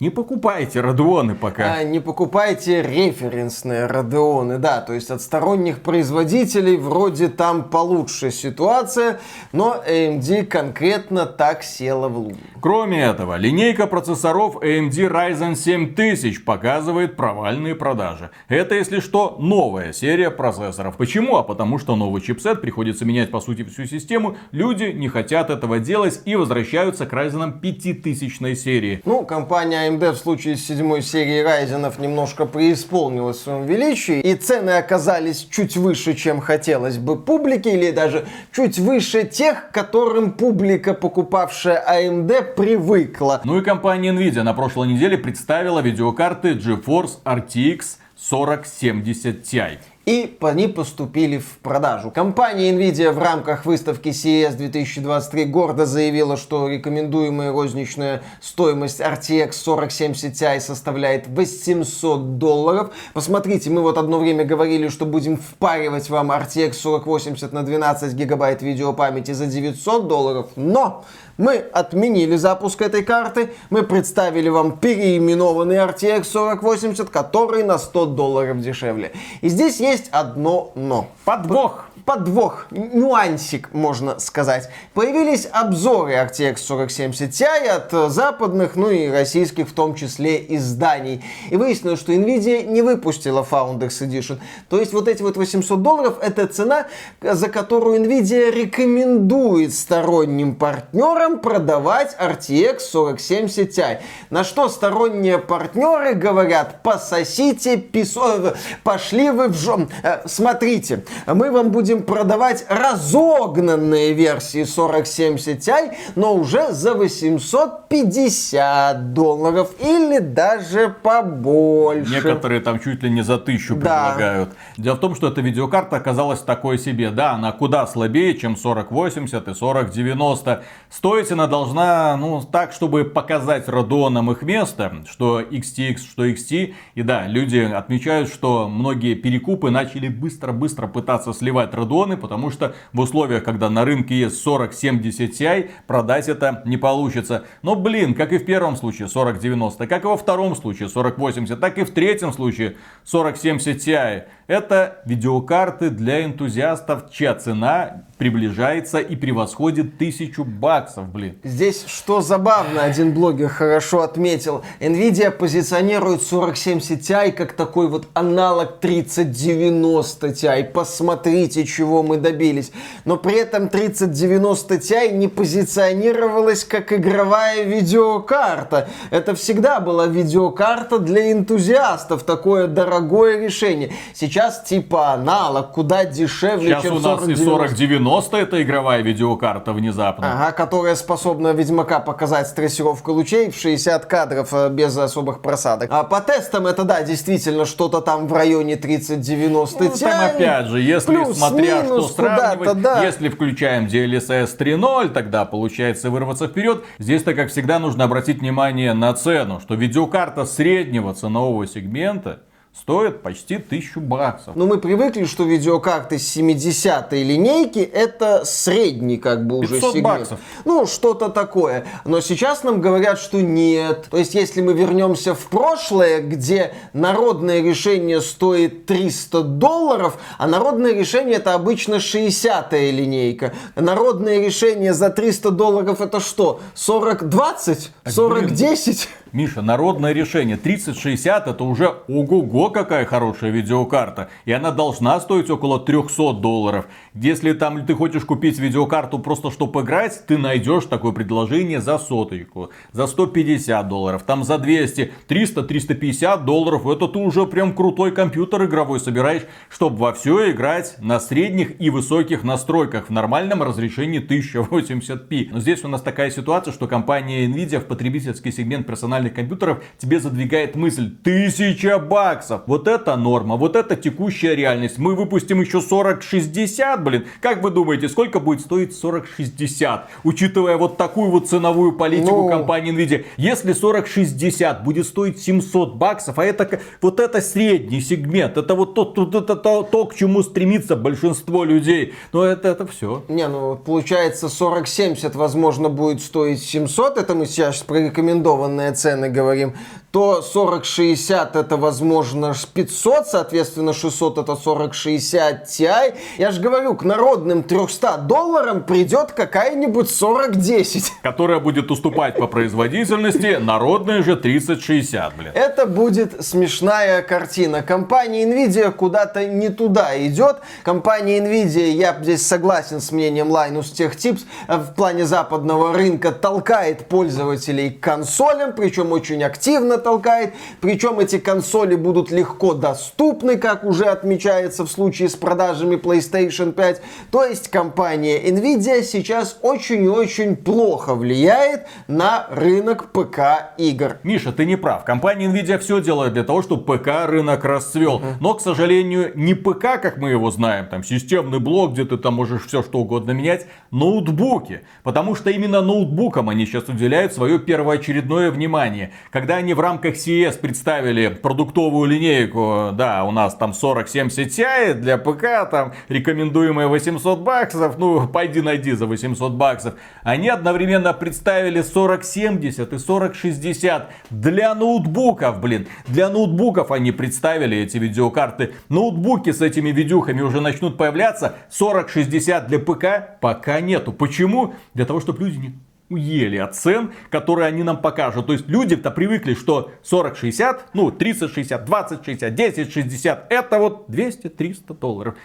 не покупайте Радуоны пока. А, не покупайте референсные Радеоны, да, то есть от сторонних производителей вроде там получше ситуация, но AMD конкретно так села в лужу. Кроме этого, линейка процессоров AMD Ryzen 7000 показывает провальные продажи. Это, если что, новая серия процессоров. Почему? А потому что новый чипсет приходится менять по сути всю систему. Люди не хотят этого делать и возвращаются к Ryzen 5000 серии. Ну, компания AMD в случае с седьмой серией Ryzen немножко преисполнилась в своем величии, и цены оказались чуть выше, чем хотелось бы публике, или даже чуть выше тех, которым публика, покупавшая AMD, привыкла. Ну и компания Nvidia на прошлой неделе представила видеокарты GeForce RTX 4070 Ti и они поступили в продажу. Компания Nvidia в рамках выставки CES 2023 гордо заявила, что рекомендуемая розничная стоимость RTX 4070 Ti составляет 800 долларов. Посмотрите, мы вот одно время говорили, что будем впаривать вам RTX 4080 на 12 гигабайт видеопамяти за 900 долларов, но мы отменили запуск этой карты, мы представили вам переименованный RTX 4080, который на 100 долларов дешевле. И здесь есть одно но. Подвох подвох, нюансик, можно сказать. Появились обзоры RTX 4070 Ti от западных, ну и российских в том числе изданий. И выяснилось, что Nvidia не выпустила Founders Edition. То есть вот эти вот 800 долларов это цена, за которую Nvidia рекомендует сторонним партнерам продавать RTX 4070 Ti. На что сторонние партнеры говорят, пососите песо... пошли вы в жом... Э, смотрите, мы вам будем будем продавать разогнанные версии 4070 Ti, но уже за 850 долларов или даже побольше. Некоторые там чуть ли не за тысячу да. предлагают. Дело в том, что эта видеокарта оказалась такой себе. Да, она куда слабее, чем 4080 и 4090. Стоить она должна, ну, так, чтобы показать Radeon их место, что XTX, что XT. И да, люди отмечают, что многие перекупы начали быстро-быстро пытаться сливать Radeon, потому что в условиях, когда на рынке есть 4070 Ti, продать это не получится. Но, блин, как и в первом случае 4090, как и во втором случае 4080, так и в третьем случае 4070 Ti. Это видеокарты для энтузиастов, чья цена приближается и превосходит тысячу баксов, блин. Здесь что забавно, один блогер хорошо отметил. Nvidia позиционирует 4070 Ti как такой вот аналог 3090 Ti. Посмотрите, чего мы добились. Но при этом 3090 Ti не позиционировалась как игровая видеокарта. Это всегда была видеокарта для энтузиастов. Такое дорогое решение. Сейчас типа аналог, куда дешевле, Сейчас чем у нас и 4090. 4090 это игровая видеокарта внезапно. Ага, которая способна Ведьмака показать с трассировкой лучей в 60 кадров э, без особых просадок. А по тестам это, да, действительно что-то там в районе 3090 Ну, там опять же, если Плюс, смотря что сравнивать, да. если включаем DLSS 3.0, тогда получается вырваться вперед. Здесь-то, как всегда, нужно обратить внимание на цену, что видеокарта среднего ценового сегмента стоит почти 1000 баксов. Но мы привыкли, что видеокарты 70-й линейки это средний как бы уже 500 сегмент. баксов. Ну, что-то такое. Но сейчас нам говорят, что нет. То есть, если мы вернемся в прошлое, где народное решение стоит 300 долларов, а народное решение это обычно 60-я линейка. Народное решение за 300 долларов это что? 40-20? 40-10? Миша, народное решение 3060 это уже ого-го какая хорошая видеокарта. И она должна стоить около 300 долларов. Если там ты хочешь купить видеокарту просто чтобы играть, ты найдешь такое предложение за соточку, за 150 долларов, там за 200, 300, 350 долларов. Это ты уже прям крутой компьютер игровой собираешь, чтобы во все играть на средних и высоких настройках в нормальном разрешении 1080p. Но здесь у нас такая ситуация, что компания Nvidia в потребительский сегмент персональных компьютеров тебе задвигает мысль 1000 баксов. Вот это норма, вот это текущая реальность. Мы выпустим еще 4060, блин. Как вы думаете, сколько будет стоить 4060? Учитывая вот такую вот ценовую политику Ну. компании Nvidia. Если 4060 будет стоить 700 баксов, а это вот это средний сегмент, это вот то, то, то, то, то, к чему стремится большинство людей. Но это, это все. Не, ну получается 4070, возможно, будет стоить 700, это мы сейчас про рекомендованные цены говорим, то 4060 это, возможно, ж 500, соответственно, 600 это 4060 Ti. Я же говорю, к народным 300 долларам придет какая-нибудь 4010. Которая будет уступать по производительности, народная же 3060, блин. Это будет смешная картина. Компания Nvidia куда-то не туда идет. Компания Nvidia, я здесь согласен с мнением Linus Tech Tips, в плане западного рынка толкает пользователей к консолям, причем очень активно толкает. Причем эти консоли будут легко доступны, как уже отмечается в случае с продажами PlayStation 5. То есть компания Nvidia сейчас очень и очень плохо влияет на рынок ПК игр. Миша, ты не прав. Компания Nvidia все делает для того, чтобы ПК рынок расцвел. Но, к сожалению, не ПК, как мы его знаем, там системный блок, где ты там можешь все что угодно менять, ноутбуки. Потому что именно ноутбукам они сейчас уделяют свое первоочередное внимание. Когда они в рамках CES представили продуктовую линейку, да, у нас там 4070 Ti для ПК, там рекомендуемые 800 баксов, ну, пойди найди за 800 баксов. Они одновременно представили 4070 и 4060 для ноутбуков, блин. Для ноутбуков они представили эти видеокарты. Ноутбуки с этими видюхами уже начнут появляться. 4060 для ПК пока нету. Почему? Для того, чтобы люди не уели от цен, которые они нам покажут. То есть люди-то привыкли, что 40-60, ну 30-60, 20-60, 10-60, это вот 200-300 долларов.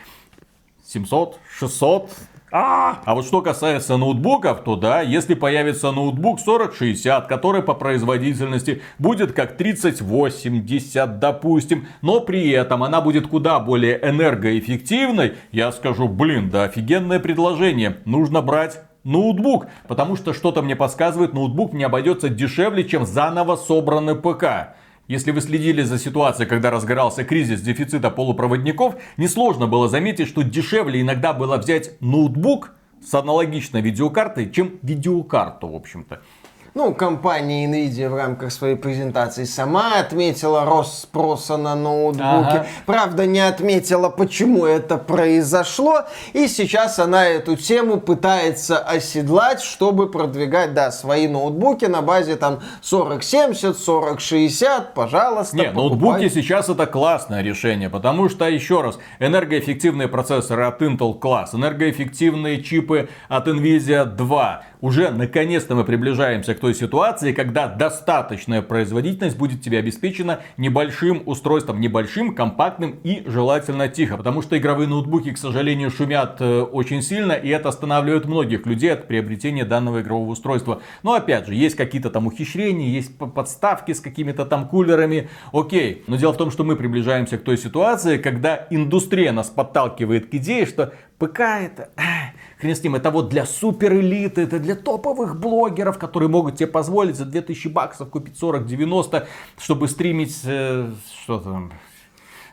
700, 600. А, а вот что касается ноутбуков, то да, если появится ноутбук 4060, который по производительности будет как 3080, допустим, но при этом она будет куда более энергоэффективной, я скажу, блин, да офигенное предложение, нужно брать ноутбук, потому что что-то мне подсказывает, ноутбук не обойдется дешевле, чем заново собранный ПК. Если вы следили за ситуацией, когда разгорался кризис дефицита полупроводников, несложно было заметить, что дешевле иногда было взять ноутбук с аналогичной видеокартой, чем видеокарту, в общем-то. Ну, компания Nvidia в рамках своей презентации сама отметила рост спроса на ноутбуки. Ага. Правда, не отметила, почему это произошло. И сейчас она эту тему пытается оседлать, чтобы продвигать, да, свои ноутбуки на базе там 4070, 4060. Пожалуйста, Не, покупай. ноутбуки сейчас это классное решение, потому что, еще раз, энергоэффективные процессоры от Intel класс, энергоэффективные чипы от Nvidia 2. Уже наконец-то мы приближаемся к той ситуации, когда достаточная производительность будет тебе обеспечена небольшим устройством, небольшим, компактным и желательно тихо. Потому что игровые ноутбуки, к сожалению, шумят э, очень сильно, и это останавливает многих людей от приобретения данного игрового устройства. Но опять же, есть какие-то там ухищрения, есть подставки с какими-то там кулерами, окей. Но дело в том, что мы приближаемся к той ситуации, когда индустрия нас подталкивает к идее, что ПК это, хрен с ним, это вот для супер элиты, это для топовых блогеров, которые могут себе позволить за 2000 баксов купить 40-90, чтобы стримить, э, что там,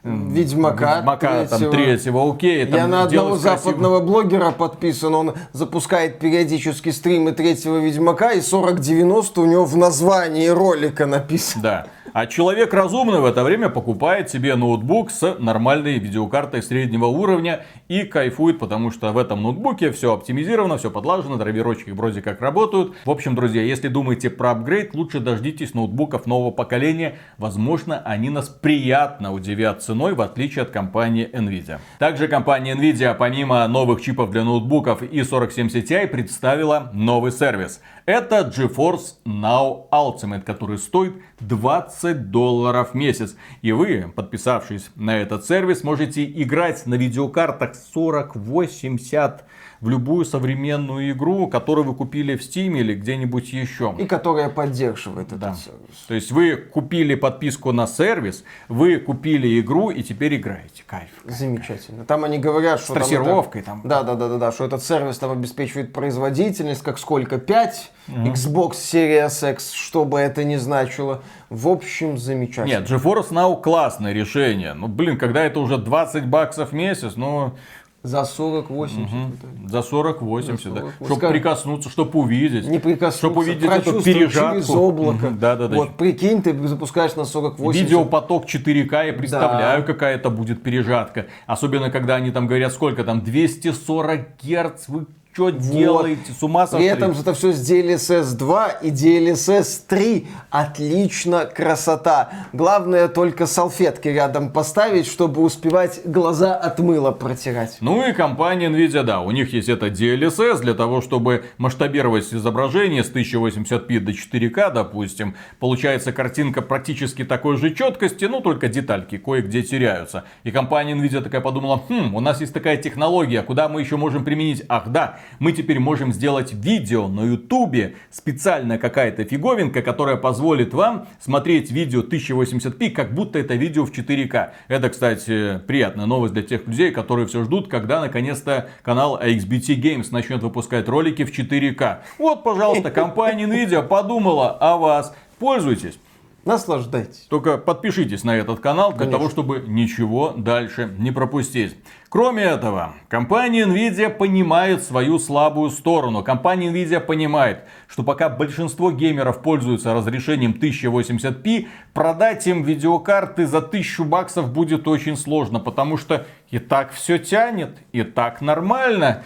Ведьмака, Ведьмака там третьего, окей. Там Я на одного красиво. западного блогера подписан, он запускает периодически стримы третьего Ведьмака, и 4090 у него в названии ролика написано. Да. А человек разумный в это время покупает себе ноутбук с нормальной видеокартой среднего уровня и кайфует, потому что в этом ноутбуке все оптимизировано, все подлажено, драйверочки вроде как работают. В общем, друзья, если думаете про апгрейд, лучше дождитесь ноутбуков нового поколения. Возможно, они нас приятно удивят ценой, в отличие от компании Nvidia. Также компания Nvidia, помимо новых чипов для ноутбуков и 4070 Ti, представила новый сервис. Это GeForce Now Ultimate, который стоит 20 долларов в месяц. И вы, подписавшись на этот сервис, можете играть на видеокартах 4080 в любую современную игру, которую вы купили в Steam или где-нибудь еще. И которая поддерживает Да. этот сервис. То есть вы купили подписку на сервис, вы купили игру и теперь играете. Кайф. Замечательно. Там они говорят, что... С там трассировкой это- там. Да, да, да, да, да, что этот сервис там обеспечивает производительность, как сколько, 5 Xbox Series X, что бы это ни значило. В общем, замечательно. Нет, GeForce Now классное решение. Ну, блин, когда это уже 20 баксов в месяц, ну, За 40-80. за 40-80, За да. 40. Чтобы прикоснуться, чтобы увидеть. Не прикоснуться, Чтобы увидеть эту пережатку. через облако. Мгм, Да-да-да. Вот, прикинь, ты запускаешь на 40-80. Видеопоток 4К, я представляю, какая это будет пережатка. Особенно, когда они там говорят, сколько там, 240 герц, вы что делаете, с ума При сошли? этом это все с DLSS 2 и DLSS 3. Отлично, красота. Главное только салфетки рядом поставить, чтобы успевать глаза от мыла протирать. Ну и компания Nvidia, да, у них есть это DLSS для того, чтобы масштабировать изображение с 1080p до 4К, допустим. Получается картинка практически такой же четкости, но только детальки кое-где теряются. И компания Nvidia такая подумала, хм, у нас есть такая технология, куда мы еще можем применить? Ах да, мы теперь можем сделать видео на ютубе, специальная какая-то фиговинка, которая позволит вам смотреть видео 1080p, как будто это видео в 4К. Это, кстати, приятная новость для тех людей, которые все ждут, когда наконец-то канал AXBT Games начнет выпускать ролики в 4К. Вот, пожалуйста, компания Nvidia подумала о вас. Пользуйтесь. Наслаждайтесь. Только подпишитесь на этот канал для Конечно. того, чтобы ничего дальше не пропустить. Кроме этого, компания Nvidia понимает свою слабую сторону. Компания Nvidia понимает, что пока большинство геймеров пользуются разрешением 1080p, продать им видеокарты за 1000 баксов будет очень сложно, потому что и так все тянет, и так нормально.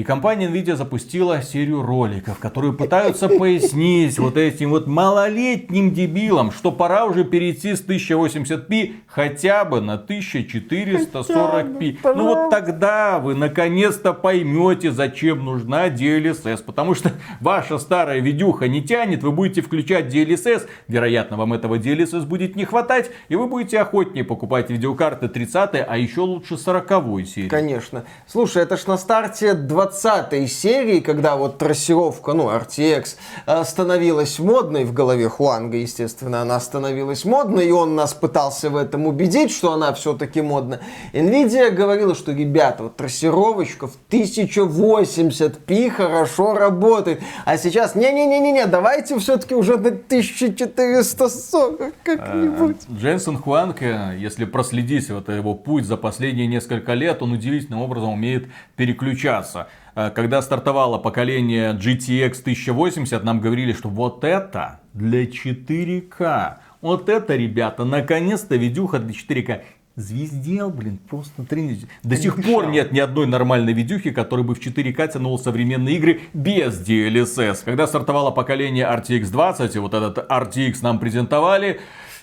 И компания Nvidia запустила серию роликов, которые пытаются пояснить вот этим вот малолетним дебилам, что пора уже перейти с 1080p хотя бы на 1440p. Ну вот тогда вы наконец-то поймете, зачем нужна DLSS. Потому что ваша старая видюха не тянет, вы будете включать DLSS, вероятно вам этого DLSS будет не хватать, и вы будете охотнее покупать видеокарты 30 а еще лучше 40 серии. Конечно. Слушай, это ж на старте 20 серии, когда вот трассировка, ну, RTX, э, становилась модной в голове Хуанга, естественно, она становилась модной, и он нас пытался в этом убедить, что она все-таки модна. Nvidia говорила, что, ребята, вот трассировочка в 1080p хорошо работает, а сейчас, не-не-не-не, давайте все-таки уже на 1440 как-нибудь. Дженсен Хуанг, э, если проследить вот его путь за последние несколько лет, он удивительным образом умеет переключаться. Э, Когда стартовало поколение GTX 1080, нам говорили, что вот это для 4К. Вот это, ребята, наконец-то видюха для 4К. Звездел, блин, просто тренить. До сих пор нет ни одной нормальной видюхи, которая бы в 4К тянула современные игры без DLSS. Когда стартовало поколение RTX 20, и вот этот RTX нам презентовали,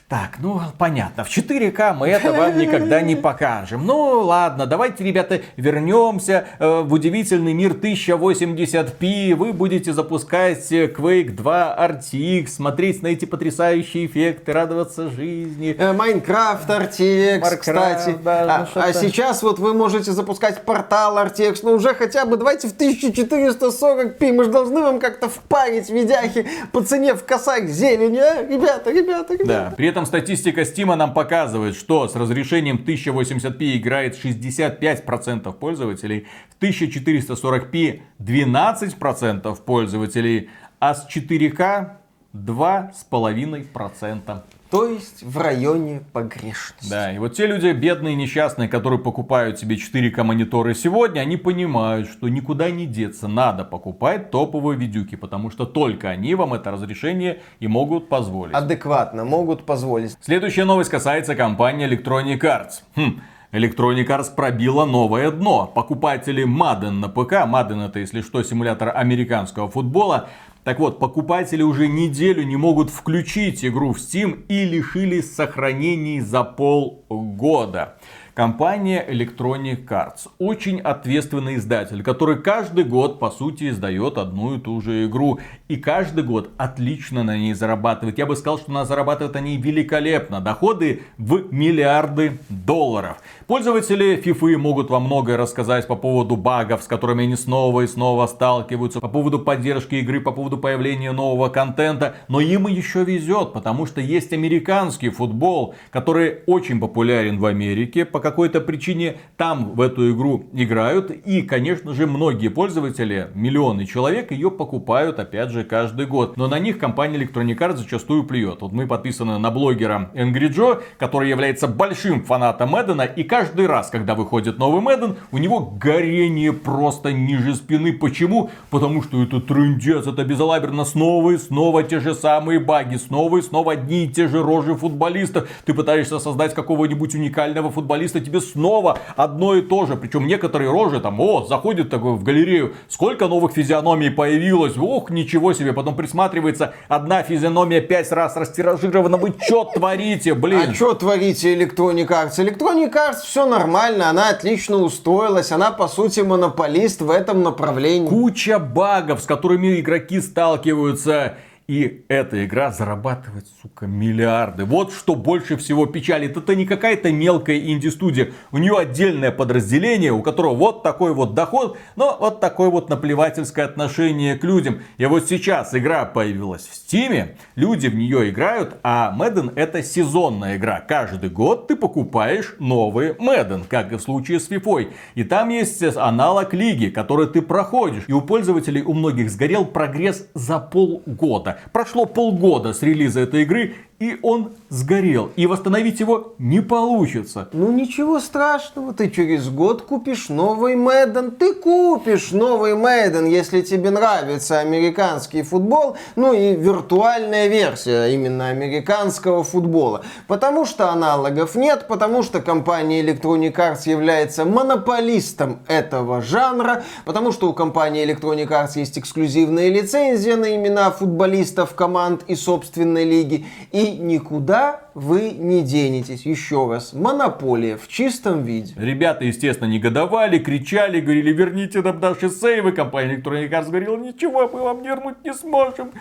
Так, ну понятно, в 4К мы это вам никогда не покажем. Ну ладно, давайте, ребята, вернемся э, в удивительный мир 1080p. Вы будете запускать Quake 2 RTX, смотреть на эти потрясающие эффекты, радоваться жизни. Э, Майнкрафт RTX, Minecraft, кстати. да, ну а, что-то. а сейчас вот вы можете запускать портал RTX, ну уже хотя бы давайте в 1440p, мы же должны вам как-то впарить видяхи по цене в косарь зелени, а? Ребята, ребята, ребята. Да. При этом статистика Стима нам показывает, что с разрешением 1080p играет 65% пользователей, в 1440p 12% пользователей, а с 4К 2,5%. То есть в районе погрешности. Да, и вот те люди, бедные, несчастные, которые покупают себе 4К мониторы сегодня, они понимают, что никуда не деться, надо покупать топовые видюки, потому что только они вам это разрешение и могут позволить. Адекватно могут позволить. Следующая новость касается компании Electronic Arts. Хм, Electronic Arts пробила новое дно. Покупатели Madden на ПК, Madden это, если что, симулятор американского футбола, так вот, покупатели уже неделю не могут включить игру в Steam и лишились сохранений за полгода. Компания Electronic Arts очень ответственный издатель, который каждый год, по сути, издает одну и ту же игру. И каждый год отлично на ней зарабатывает. Я бы сказал, что она зарабатывает на ней великолепно. Доходы в миллиарды долларов. Пользователи FIFA могут вам многое рассказать по поводу багов, с которыми они снова и снова сталкиваются, по поводу поддержки игры, по поводу появления нового контента. Но им еще везет, потому что есть американский футбол, который очень популярен в Америке. По какой-то причине там в эту игру играют. И, конечно же, многие пользователи, миллионы человек, ее покупают, опять же, каждый год. Но на них компания Electronic Arts зачастую плюет. Вот мы подписаны на блогера Angry Joe, который является большим фанатом Мэддена. И каждый раз, когда выходит новый Мэдден, у него горение просто ниже спины. Почему? Потому что это трындец, это безалаберно. Снова и снова те же самые баги, снова и снова одни и те же рожи футболистов. Ты пытаешься создать какого-нибудь уникального футболиста, тебе снова одно и то же. Причем некоторые рожи там, о, заходит такой в галерею, сколько новых физиономий появилось, ох, ничего себе. Потом присматривается, одна физиономия пять раз растиражирована, вы что творите, блин? А что творите Electronic Arts? Electronic Arts все нормально, она отлично устроилась, она по сути монополист в этом направлении. Куча багов, с которыми игроки сталкиваются. И эта игра зарабатывает, сука, миллиарды. Вот что больше всего печалит. Это не какая-то мелкая инди-студия. У нее отдельное подразделение, у которого вот такой вот доход, но вот такое вот наплевательское отношение к людям. И вот сейчас игра появилась в Стиме, люди в нее играют, а Madden это сезонная игра. Каждый год ты покупаешь новый Madden, как и в случае с FIFA. И там есть аналог лиги, который ты проходишь. И у пользователей у многих сгорел прогресс за полгода. Прошло полгода с релиза этой игры, и он сгорел. И восстановить его не получится. Ну ничего страшного, ты через год купишь новый Мэдден. Ты купишь новый Мэдден, если тебе нравится американский футбол, ну и виртуальная версия именно американского футбола. Потому что аналогов нет, потому что компания Electronic Arts является монополистом этого жанра, потому что у компании Electronic Arts есть эксклюзивная лицензия на имена футболистов команд и собственной лиги. И никуда вы не денетесь. Еще раз, монополия в чистом виде. Ребята, естественно, негодовали, кричали, говорили, верните нам наши сейвы. Компания Electronic Arts говорила, ничего, мы вам вернуть не сможем.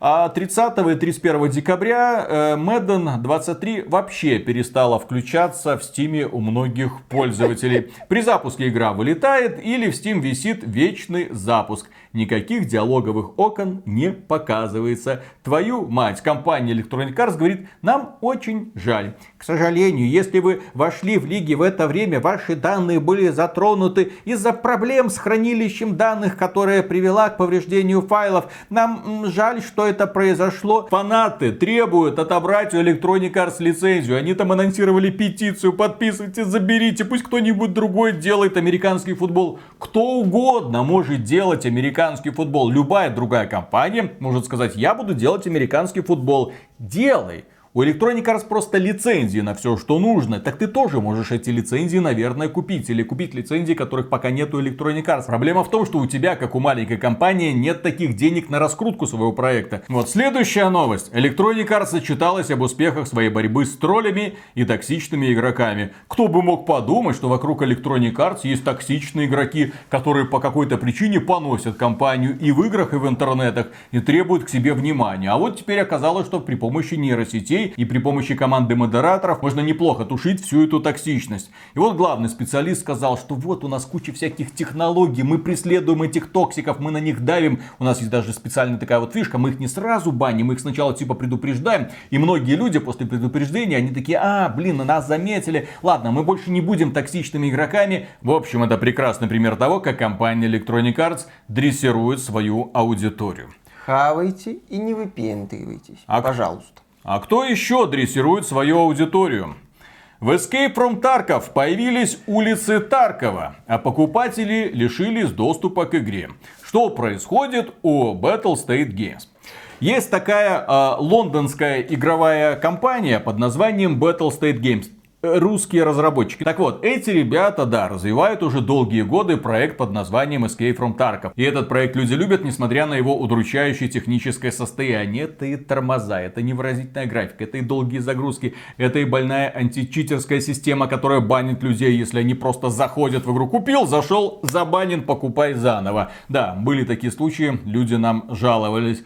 А 30 и 31 декабря э, Madden 23 вообще перестала включаться в Steam у многих пользователей. При запуске игра вылетает или в Steam висит вечный запуск. Никаких диалоговых окон не показывается. Твою мать, компания Electronic Arts говорит, нам очень жаль. К сожалению, если вы вошли в лиги в это время, ваши данные были затронуты из-за проблем с хранилищем данных, которая привела к повреждению файлов. Нам жаль, что это произошло. Фанаты требуют отобрать у Electronic Arts лицензию. Они там анонсировали петицию. Подписывайтесь, заберите. Пусть кто-нибудь другой делает американский футбол. Кто угодно может делать американский футбол. Любая другая компания может сказать, я буду делать американский футбол. Делай. У Electronic Arts просто лицензии на все, что нужно. Так ты тоже можешь эти лицензии, наверное, купить. Или купить лицензии, которых пока нет у Electronic Arts. Проблема в том, что у тебя, как у маленькой компании, нет таких денег на раскрутку своего проекта. Вот следующая новость. Electronic Arts зачиталась об успехах своей борьбы с троллями и токсичными игроками. Кто бы мог подумать, что вокруг Electronic Arts есть токсичные игроки, которые по какой-то причине поносят компанию и в играх, и в интернетах, и требуют к себе внимания. А вот теперь оказалось, что при помощи нейросетей и при помощи команды модераторов можно неплохо тушить всю эту токсичность. И вот главный специалист сказал, что вот у нас куча всяких технологий, мы преследуем этих токсиков, мы на них давим. У нас есть даже специальная такая вот фишка, мы их не сразу баним, мы их сначала типа предупреждаем. И многие люди после предупреждения, они такие, а, блин, нас заметили, ладно, мы больше не будем токсичными игроками. В общем, это прекрасный пример того, как компания Electronic Arts дрессирует свою аудиторию. Хавайте и не выпендривайтесь. А- Пожалуйста. А кто еще дрессирует свою аудиторию? В Escape from Tarkov появились улицы Таркова, а покупатели лишились доступа к игре. Что происходит у Battle State Games? Есть такая э, лондонская игровая компания под названием Battle State Games русские разработчики. Так вот, эти ребята, да, развивают уже долгие годы проект под названием Escape from Tarkov. И этот проект люди любят, несмотря на его удручающее техническое состояние. Это и тормоза, это невыразительная графика, это и долгие загрузки, это и больная античитерская система, которая банит людей, если они просто заходят в игру. Купил, зашел, забанен, покупай заново. Да, были такие случаи, люди нам жаловались.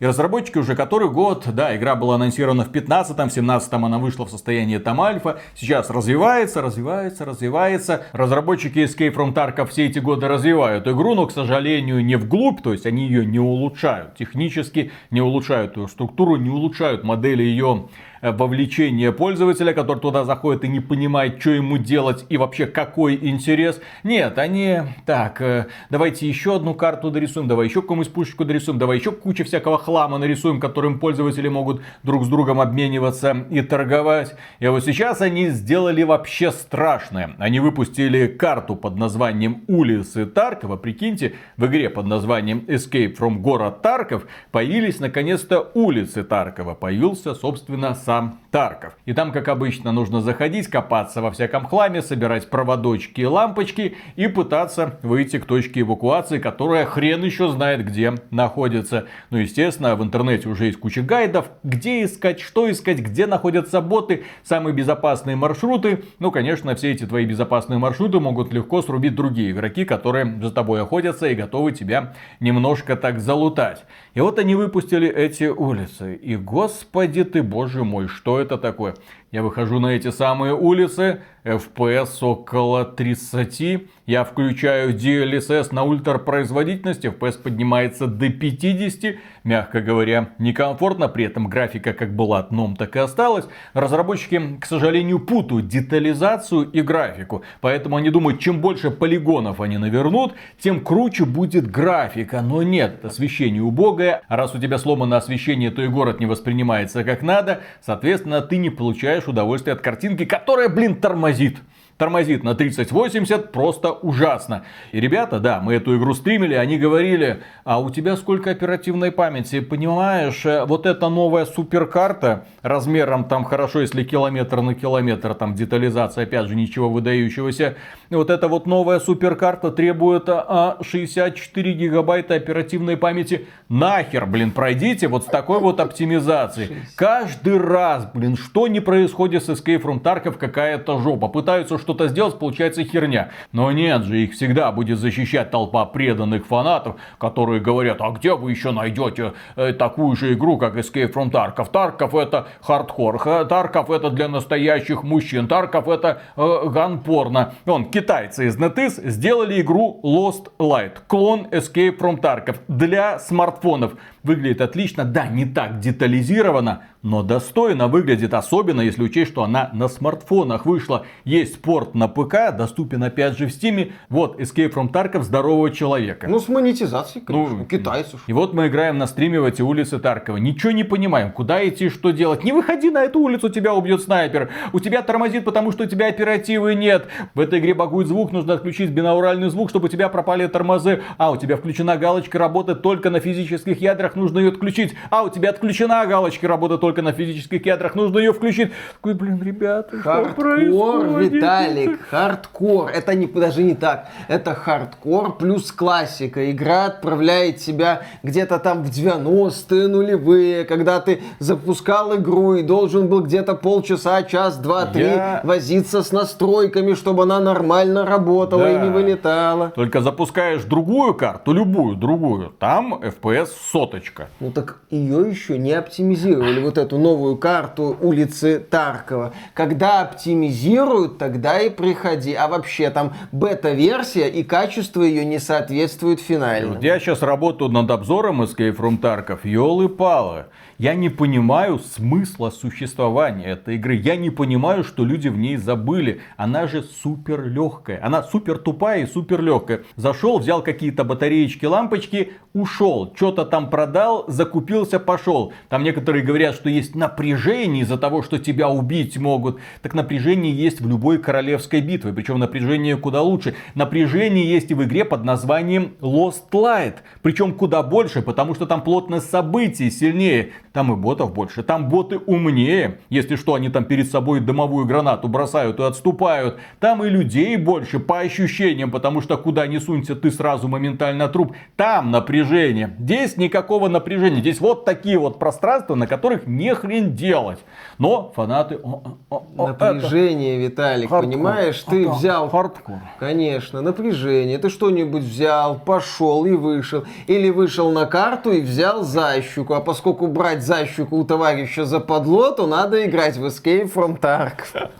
И разработчики уже который год, да, игра была анонсирована в 15-м, в 17-м она вышла в состоянии там альфа, сейчас развивается, развивается, развивается. Разработчики Escape from Tarkov все эти годы развивают игру, но, к сожалению, не вглубь, то есть они ее не улучшают, технически не улучшают ее структуру, не улучшают модели ее вовлечение пользователя, который туда заходит и не понимает, что ему делать и вообще какой интерес. Нет, они так, э, давайте еще одну карту дорисуем, давай еще какую-нибудь пушечку дорисуем, давай еще кучу всякого хлама нарисуем, которым пользователи могут друг с другом обмениваться и торговать. И вот сейчас они сделали вообще страшное. Они выпустили карту под названием улицы Таркова. Прикиньте, в игре под названием Escape from город Тарков появились наконец-то улицы Таркова. Появился, собственно, сам Sam. Тарков. И там, как обычно, нужно заходить, копаться во всяком хламе, собирать проводочки и лампочки и пытаться выйти к точке эвакуации, которая хрен еще знает где находится. Ну, естественно, в интернете уже есть куча гайдов, где искать, что искать, где находятся боты, самые безопасные маршруты. Ну, конечно, все эти твои безопасные маршруты могут легко срубить другие игроки, которые за тобой охотятся и готовы тебя немножко так залутать. И вот они выпустили эти улицы. И, господи ты, боже мой, что это такое? Я выхожу на эти самые улицы, FPS около 30, я включаю DLSS на ультропроизводительности, FPS поднимается до 50, мягко говоря, некомфортно, при этом графика как была дном, так и осталась. Разработчики, к сожалению, путают детализацию и графику, поэтому они думают, чем больше полигонов они навернут, тем круче будет графика, но нет, освещение убогое, а раз у тебя сломано освещение, то и город не воспринимается как надо, соответственно, ты не получаешь удовольствие от картинки, которая, блин, тормозит тормозит на 3080 просто ужасно. И ребята, да, мы эту игру стримили, они говорили, а у тебя сколько оперативной памяти? Понимаешь, э, вот эта новая суперкарта размером там хорошо, если километр на километр, там детализация, опять же, ничего выдающегося. Вот эта вот новая суперкарта требует а, 64 гигабайта оперативной памяти. Нахер, блин, пройдите вот с такой вот оптимизацией. Каждый раз, блин, что не происходит с Escape from Tarkov, какая-то жопа. Пытаются что что-то сделать, получается херня. Но нет же, их всегда будет защищать толпа преданных фанатов, которые говорят, а где вы еще найдете э, такую же игру, как Escape from Tarkov? Тарков это хардкор, Тарков это для настоящих мужчин, Тарков это э, ганпорно. Вон, китайцы из NetEase сделали игру Lost Light, клон Escape from Tarkov для смартфонов. Выглядит отлично, да, не так детализировано, но достойно выглядит, особенно если учесть, что она на смартфонах вышла. Есть порт на ПК, доступен опять же в Стиме. Вот Escape from Tarkov здорового человека. Ну, с монетизацией, конечно, ну, китайцев. И вот мы играем на стриме в эти улицы Таркова. Ничего не понимаем, куда идти, что делать. Не выходи на эту улицу, тебя убьет снайпер. У тебя тормозит, потому что у тебя оперативы нет. В этой игре багует звук, нужно отключить бинауральный звук, чтобы у тебя пропали тормозы. А, у тебя включена галочка, работает только на физических ядрах, нужно ее отключить. А, у тебя отключена галочка, работает только на физических ядрах, нужно ее включить. Такой, блин, ребята, что Хардкор, происходит? Виталик, хардкор. Это не, даже не так. Это хардкор плюс классика. Игра отправляет тебя где-то там в 90-е нулевые, когда ты запускал игру и должен был где-то полчаса, час, два, три Я- возиться с настройками, чтобы она нормально работала Да. и не вылетала. Только запускаешь другую карту, любую другую, там FPS соточка. Ну так ее еще не оптимизировали, вот эту новую карту улицы Таркова. Когда оптимизируют, тогда и приходи. А вообще там бета-версия и качество ее не соответствует Вот финальному. я сейчас работаю над обзором Escape from Tarkov, елы-палы. Я не понимаю смысла существования этой игры. Я не понимаю, что люди в ней забыли. Она же супер легкая. Она супер тупая и супер легкая. Зашел, взял какие-то батареечки, лампочки, ушел. Что-то там продал, закупился, пошел. Там некоторые говорят, что есть напряжение из-за того, что тебя убить могут. Так напряжение есть в любой королевской битве. Причем напряжение куда лучше. Напряжение есть и в игре под названием Lost Light. Причем куда больше, потому что там плотность событий сильнее. Там и ботов больше. Там боты умнее. Если что, они там перед собой дымовую гранату бросают и отступают. Там и людей больше по ощущениям, потому что куда ни сунься, ты сразу моментально труп. Там напряжение. Здесь никакого напряжения. Здесь вот такие вот пространства, на которых не хрен делать. Но фанаты... о, о, о, это- Напряжение, Виталик, Хардкор. понимаешь? Ты Это взял... хардкор. Конечно, напряжение. Ты что-нибудь взял, пошел и вышел. Или вышел на карту и взял защуку. А поскольку брать защуку у товарища западло, то надо играть в Escape from Tarkov.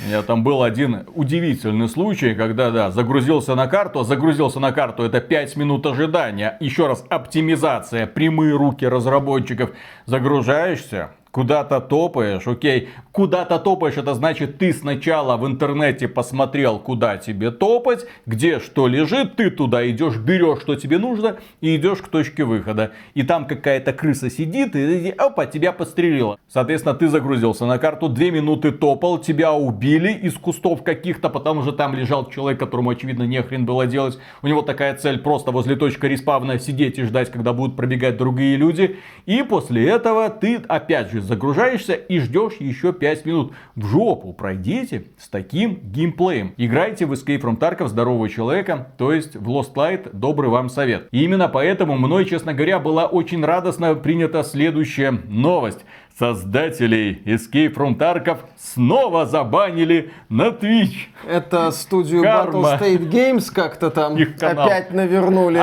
У меня там был один удивительный случай, когда, да, загрузился на карту, а загрузился на карту, это 5 минут ожидания. Еще раз, оптимизация, прямые руки разработчиков. Загружаешься, куда-то топаешь, окей. Куда-то топаешь, это значит, ты сначала в интернете посмотрел, куда тебе топать, где что лежит, ты туда идешь, берешь, что тебе нужно, и идешь к точке выхода. И там какая-то крыса сидит, и опа, тебя подстрелила. Соответственно, ты загрузился на карту, две минуты топал, тебя убили из кустов каких-то, потому что там лежал человек, которому, очевидно, не хрен было делать. У него такая цель просто возле точки респавна сидеть и ждать, когда будут пробегать другие люди. И после этого ты опять же загружаешься и ждешь еще 5 минут. В жопу пройдите с таким геймплеем. Играйте в Escape from Tarkov здорового человека, то есть в Lost Light, добрый вам совет. И именно поэтому мной, честно говоря, была очень радостно принята следующая новость. Создателей Escape from Tarkov снова забанили на Twitch. Это студию Карма. Battle State Games как-то там Их канал. опять навернули.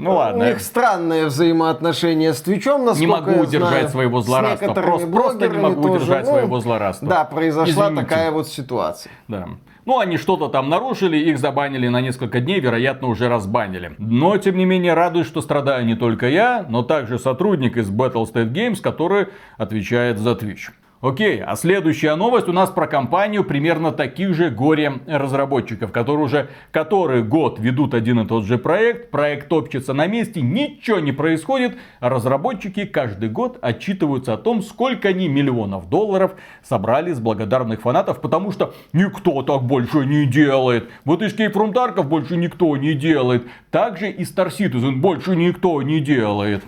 Ну У ладно. них странные взаимоотношения с Твичом, насколько Не могу я удержать знаю. своего злорадства. Просто- просто не могу тоже. удержать Ну, своего злорадства. Да, произошла Извините. такая вот ситуация. Да. Ну, они что-то там нарушили, их забанили на несколько дней, вероятно, уже разбанили. Но, тем не менее, радует, что страдаю не только я, но также сотрудник из Battle State Games, который отвечает за Twitch. Окей, а следующая новость у нас про компанию примерно таких же горе-разработчиков, которые уже который год ведут один и тот же проект, проект топчется на месте, ничего не происходит, а разработчики каждый год отчитываются о том, сколько они миллионов долларов собрали с благодарных фанатов, потому что никто так больше не делает. Вот Escape from Tarkov больше никто не делает. Также и Star Citizen больше никто не делает.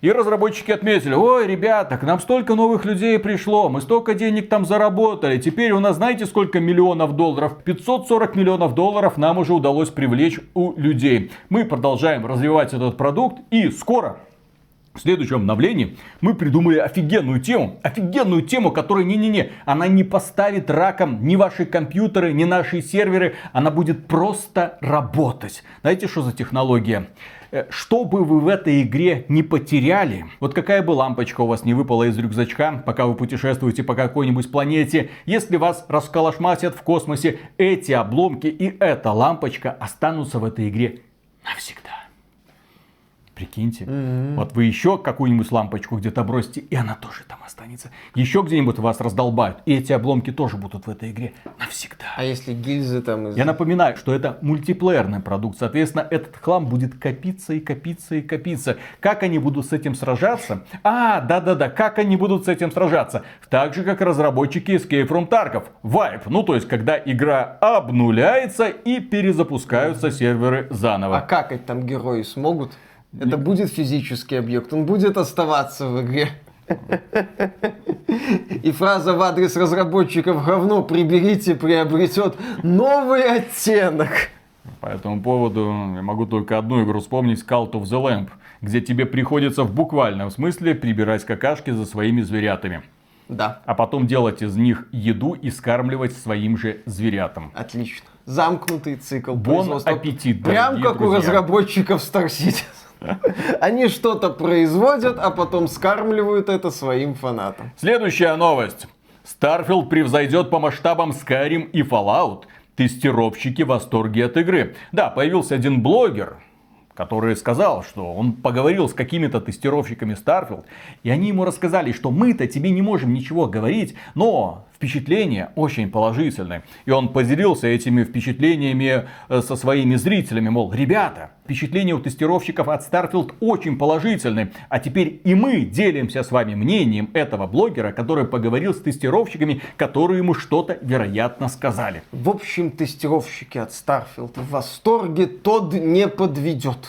И разработчики отметили, ой, ребята, к нам столько новых людей пришло, мы столько денег там заработали, теперь у нас знаете сколько миллионов долларов? 540 миллионов долларов нам уже удалось привлечь у людей. Мы продолжаем развивать этот продукт и скоро в следующем обновлении мы придумали офигенную тему. Офигенную тему, которая не-не-не, она не поставит раком ни ваши компьютеры, ни наши серверы. Она будет просто работать. Знаете, что за технология? Э, Что бы вы в этой игре не потеряли, вот какая бы лампочка у вас не выпала из рюкзачка, пока вы путешествуете по какой-нибудь планете, если вас расколошматят в космосе, эти обломки и эта лампочка останутся в этой игре навсегда. Прикиньте, вот вы еще какую-нибудь лампочку где-то бросите, и она тоже там останется. Еще где-нибудь вас раздолбают, и эти обломки тоже будут в этой игре навсегда. А если гильзы там из... Я напоминаю, что это мультиплеерный продукт, соответственно, этот хлам будет копиться и копиться и копиться. Как они будут с этим сражаться? А, да-да-да, как они будут с этим сражаться? Так же, как разработчики Escape from Tarkov. Вайп, ну то есть, когда игра обнуляется и перезапускаются серверы А заново. какать там герои смогут? Это будет физический объект, он будет оставаться в игре. И фраза в адрес разработчиков говно приберите приобретет новый оттенок. По этому поводу я могу только одну игру вспомнить, Cult of the Lamp, где тебе приходится в буквальном смысле прибирать какашки за своими зверятами. Да, А потом делать из них еду и скармливать своим же зверятам. отлично. Замкнутый цикл Бон аппетит, Прям как у друзья. разработчиков Star Citizen. Они что-то производят, а потом скармливают это своим фанатам. Следующая новость. Starfield превзойдет по масштабам Skyrim и Fallout. Тестировщики в восторге от игры. Да, появился один блогер, который сказал, что он поговорил с какими-то тестировщиками Starfield, и они ему рассказали, что мы-то тебе не можем ничего говорить, но впечатления очень положительные. И он поделился этими впечатлениями э, со своими зрителями, мол, ребята, впечатления у тестировщиков от Starfield очень положительные, а теперь и мы делимся с вами мнением этого блогера, который поговорил с тестировщиками, которые ему что-то вероятно сказали. В общем, тестировщики от Starfield в восторге, Тод не подведет.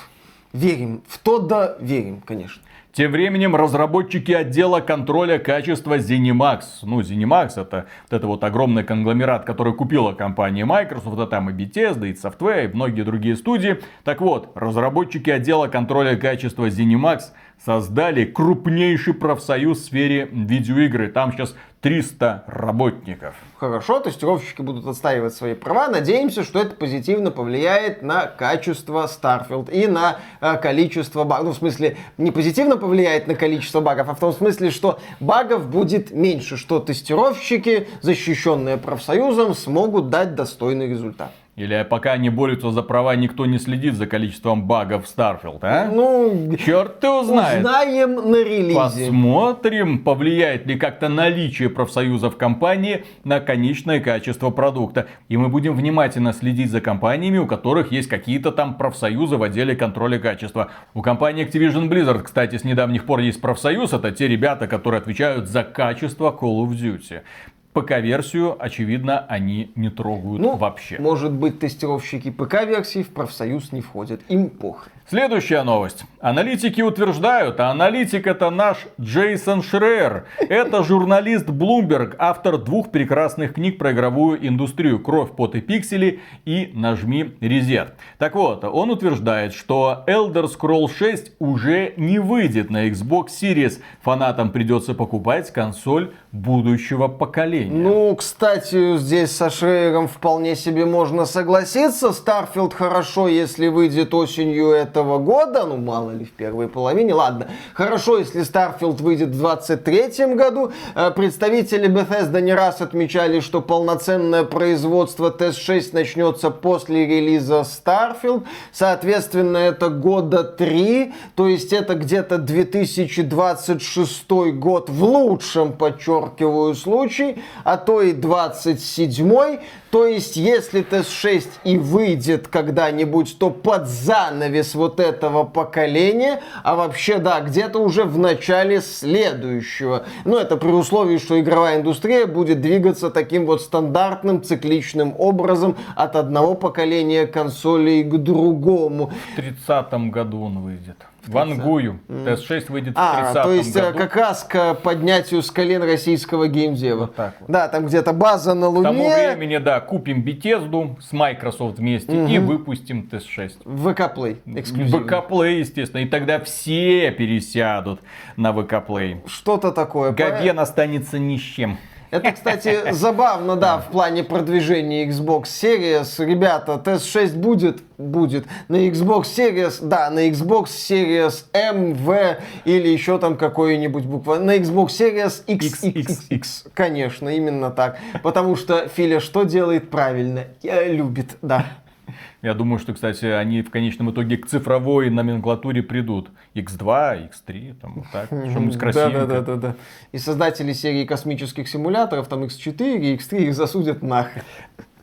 Верим. В Тодда верим, конечно. Тем временем разработчики отдела контроля качества ZeniMax, ну ZeniMax это вот это вот огромный конгломерат, который купила компания Microsoft, а там и Bethesda, и Software, и многие другие студии. Так вот, разработчики отдела контроля качества ZeniMax создали крупнейший профсоюз в сфере видеоигры. Там сейчас 300 работников. Хорошо, тестировщики будут отстаивать свои права. Надеемся, что это позитивно повлияет на качество Starfield и на э, количество багов. Ну, в смысле, не позитивно повлияет на количество багов, а в том смысле, что багов будет меньше, что тестировщики, защищенные профсоюзом, смогут дать достойный результат. Или пока они борются за права, никто не следит за количеством багов Starfield, а? Ну, Черт ты узнает. узнаем на релизе. Посмотрим, повлияет ли как-то наличие профсоюза в компании на конечное качество продукта. И мы будем внимательно следить за компаниями, у которых есть какие-то там профсоюзы в отделе контроля качества. У компании Activision Blizzard, кстати, с недавних пор есть профсоюз. Это те ребята, которые отвечают за качество Call of Duty. ПК-версию, очевидно, они не трогают Ну, вообще. Может быть, тестировщики ПК-версии в профсоюз не входят. Им похрен. Следующая новость. Аналитики утверждают, а аналитик это наш Джейсон Шрер. Это журналист Bloomberg, автор двух прекрасных книг про игровую индустрию «Кровь, пот и пиксели» и «Нажми резет». Так вот, он утверждает, что Elder Scrolls 6 уже не выйдет на Xbox Series. Фанатам придется покупать консоль будущего поколения. Ну, кстати, здесь со Шрейером вполне себе можно согласиться. Starfield хорошо, если выйдет осенью этого года. Ну, мало ли, в первой половине. Ладно. Хорошо, если Starfield выйдет в 23 году. Э, Представители Bethesda не раз отмечали, что полноценное производство TS6 начнется после релиза Starfield. Соответственно, это года три. То есть это где-то 2026 год в лучшем, подчеркиваю, случае, а то и 27 то есть, если TS6 и выйдет когда-нибудь, то под занавес вот этого поколения, а вообще, да, где-то уже в начале следующего. Ну, это при условии, что игровая индустрия будет двигаться таким вот стандартным цикличным образом от одного поколения консолей к другому. В 30 году он выйдет. Вангую. TS6 выйдет в 30 А, то есть э, году. как раз к поднятию с колен российского геймдева. Вот так вот. Да, там где-то база на К тому Луне. времени, да, купим Bethesda с Microsoft вместе и выпустим TS6. ВК Play эксклюзивно. ВК Play, естественно. И тогда все пересядут на ВК Play. Что-то такое. Габен останется ни с чем. Это, кстати, забавно, да, в плане продвижения Xbox Series. Ребята, TS6 будет? Будет. На Xbox Series, да, на Xbox Series M, V или еще там какой-нибудь буква. На Xbox Series XXX. Конечно, именно так. Потому что Филя что делает правильно? Я любит, да. Я думаю, что, кстати, они в конечном итоге к цифровой номенклатуре придут. X2, X3, там вот так. Что-нибудь Да, да, красивенькое. да, да, да. И создатели серии космических симуляторов, там X4 и X3, их засудят нахрен.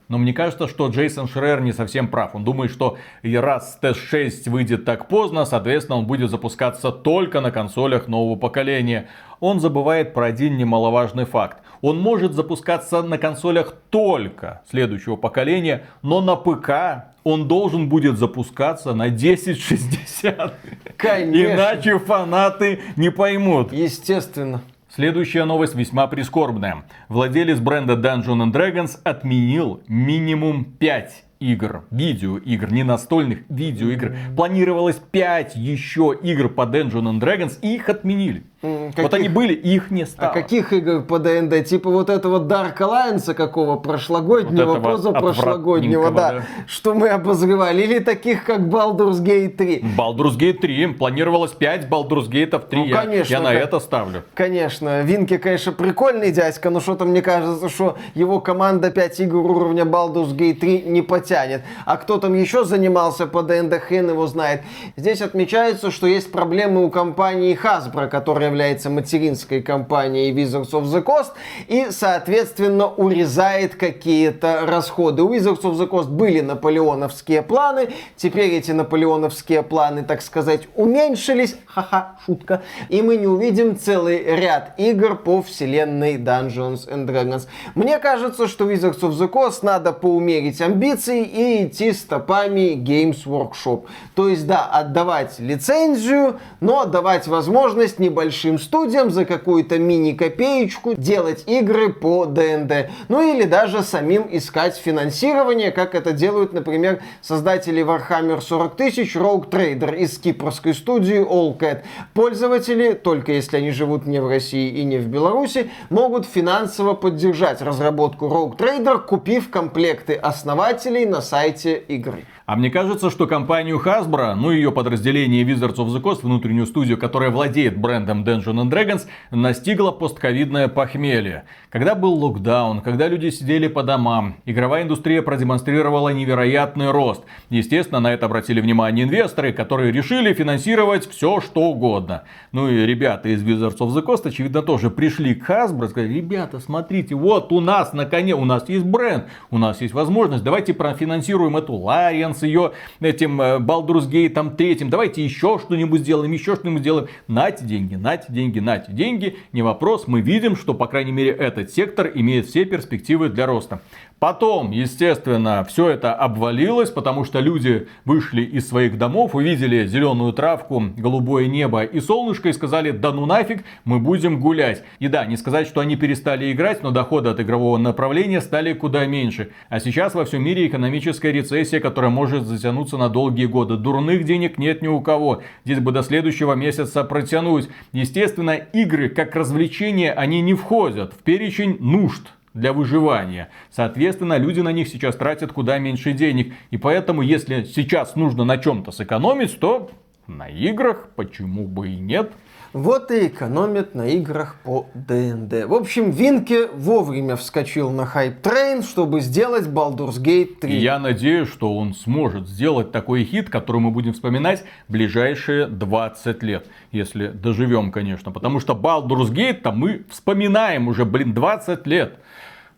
Но мне кажется, что Джейсон Шрер не совсем прав. Он думает, что и раз TS6 выйдет так поздно, соответственно, он будет запускаться только на консолях нового поколения. Он забывает про один немаловажный факт. Он может запускаться на консолях только следующего поколения, но на ПК он должен будет запускаться на 1060. Конечно. Иначе фанаты не поймут. Естественно. Следующая новость весьма прискорбная. Владелец бренда Dungeons and Dragons отменил минимум 5 игр, видеоигр, не настольных, видеоигр. Планировалось 5 еще игр по Dungeons and Dragons, и их отменили. М, Вот они были, их не А стало. каких игр по ДНД? Типа вот этого Dark Alliance какого прошлогоднего, Вот этого позапрошлогоднего, да, отвратненького, что мы обозревали. Или таких как Baldur's Gate 3. Baldur's Gate 3. Планировалось 5 Baldur's Gate 3. Ну, Я- конечно, я, на как- это ставлю. Конечно, Винки, конечно, прикольный дядька, но что-то мне кажется, что его команда 5 игр уровня Baldur's Gate 3 не потянет. А кто там еще занимался по ДНД, хрен его знает. Здесь отмечается, что есть проблемы у компании Hasbro, которая является материнской компанией Wizards of the Coast, и, соответственно, урезает какие-то расходы. У Wizards of the Coast были наполеоновские планы, теперь эти наполеоновские планы, так сказать, уменьшились, ха-ха, шутка, и мы не увидим целый ряд игр по вселенной Dungeons and Dragons. Мне кажется, что Wizards of the Coast надо поумерить амбиции и идти стопами Games Workshop. То есть, да, отдавать лицензию, но давать возможность небольшим студиям за какую-то мини-копеечку делать игры по ДНД. Ну или даже самим искать финансирование, как это делают, например, создатели Warhammer 40 тысяч Rogue Trader из кипрской студии All Cat. Пользователи, только если они живут не в России и не в Беларуси, могут финансово поддержать разработку Rogue Trader, купив комплекты основателей на сайте игры. А мне кажется, что компанию Hasbro, ну и ее подразделение Wizards of the Coast, внутреннюю студию, которая владеет брендом Dungeons and Dragons, настигло постковидное похмелье. Когда был локдаун, когда люди сидели по домам, игровая индустрия продемонстрировала невероятный рост. Естественно, на это обратили внимание инвесторы, которые решили финансировать все, что угодно. Ну и ребята из Wizards of the Coast, очевидно, тоже пришли к Hasbro и сказали, ребята, смотрите, вот у нас на коне, у нас есть бренд, у нас есть возможность, давайте профинансируем эту Лариан с ее этим э, Baldur's Gate третьим, давайте еще что-нибудь сделаем, еще что-нибудь сделаем. Нате деньги, нате деньги, нате деньги, не вопрос, мы видим, что, по крайней мере, этот сектор имеет все перспективы для роста. Потом, естественно, все это обвалилось, потому что люди вышли из своих домов, увидели зеленую травку, голубое небо и солнышко и сказали, да ну нафиг, мы будем гулять. И да, не сказать, что они перестали играть, но доходы от игрового направления стали куда меньше. А сейчас во всем мире экономическая рецессия, которая может затянуться на долгие годы. Дурных денег нет ни у кого. Здесь бы до следующего месяца протянуть. Естественно, игры как развлечение, они не входят в перечень нужд для выживания. Соответственно, люди на них сейчас тратят куда меньше денег. И поэтому, если сейчас нужно на чем-то сэкономить, то на играх почему бы и нет. Вот и экономят на играх по DnD. В общем, Винке вовремя вскочил на hype train, чтобы сделать Baldur's Gate 3. И я надеюсь, что он сможет сделать такой хит, который мы будем вспоминать ближайшие 20 лет. Если доживем, конечно. Потому что Baldur's Gate там мы вспоминаем уже, блин, 20 лет.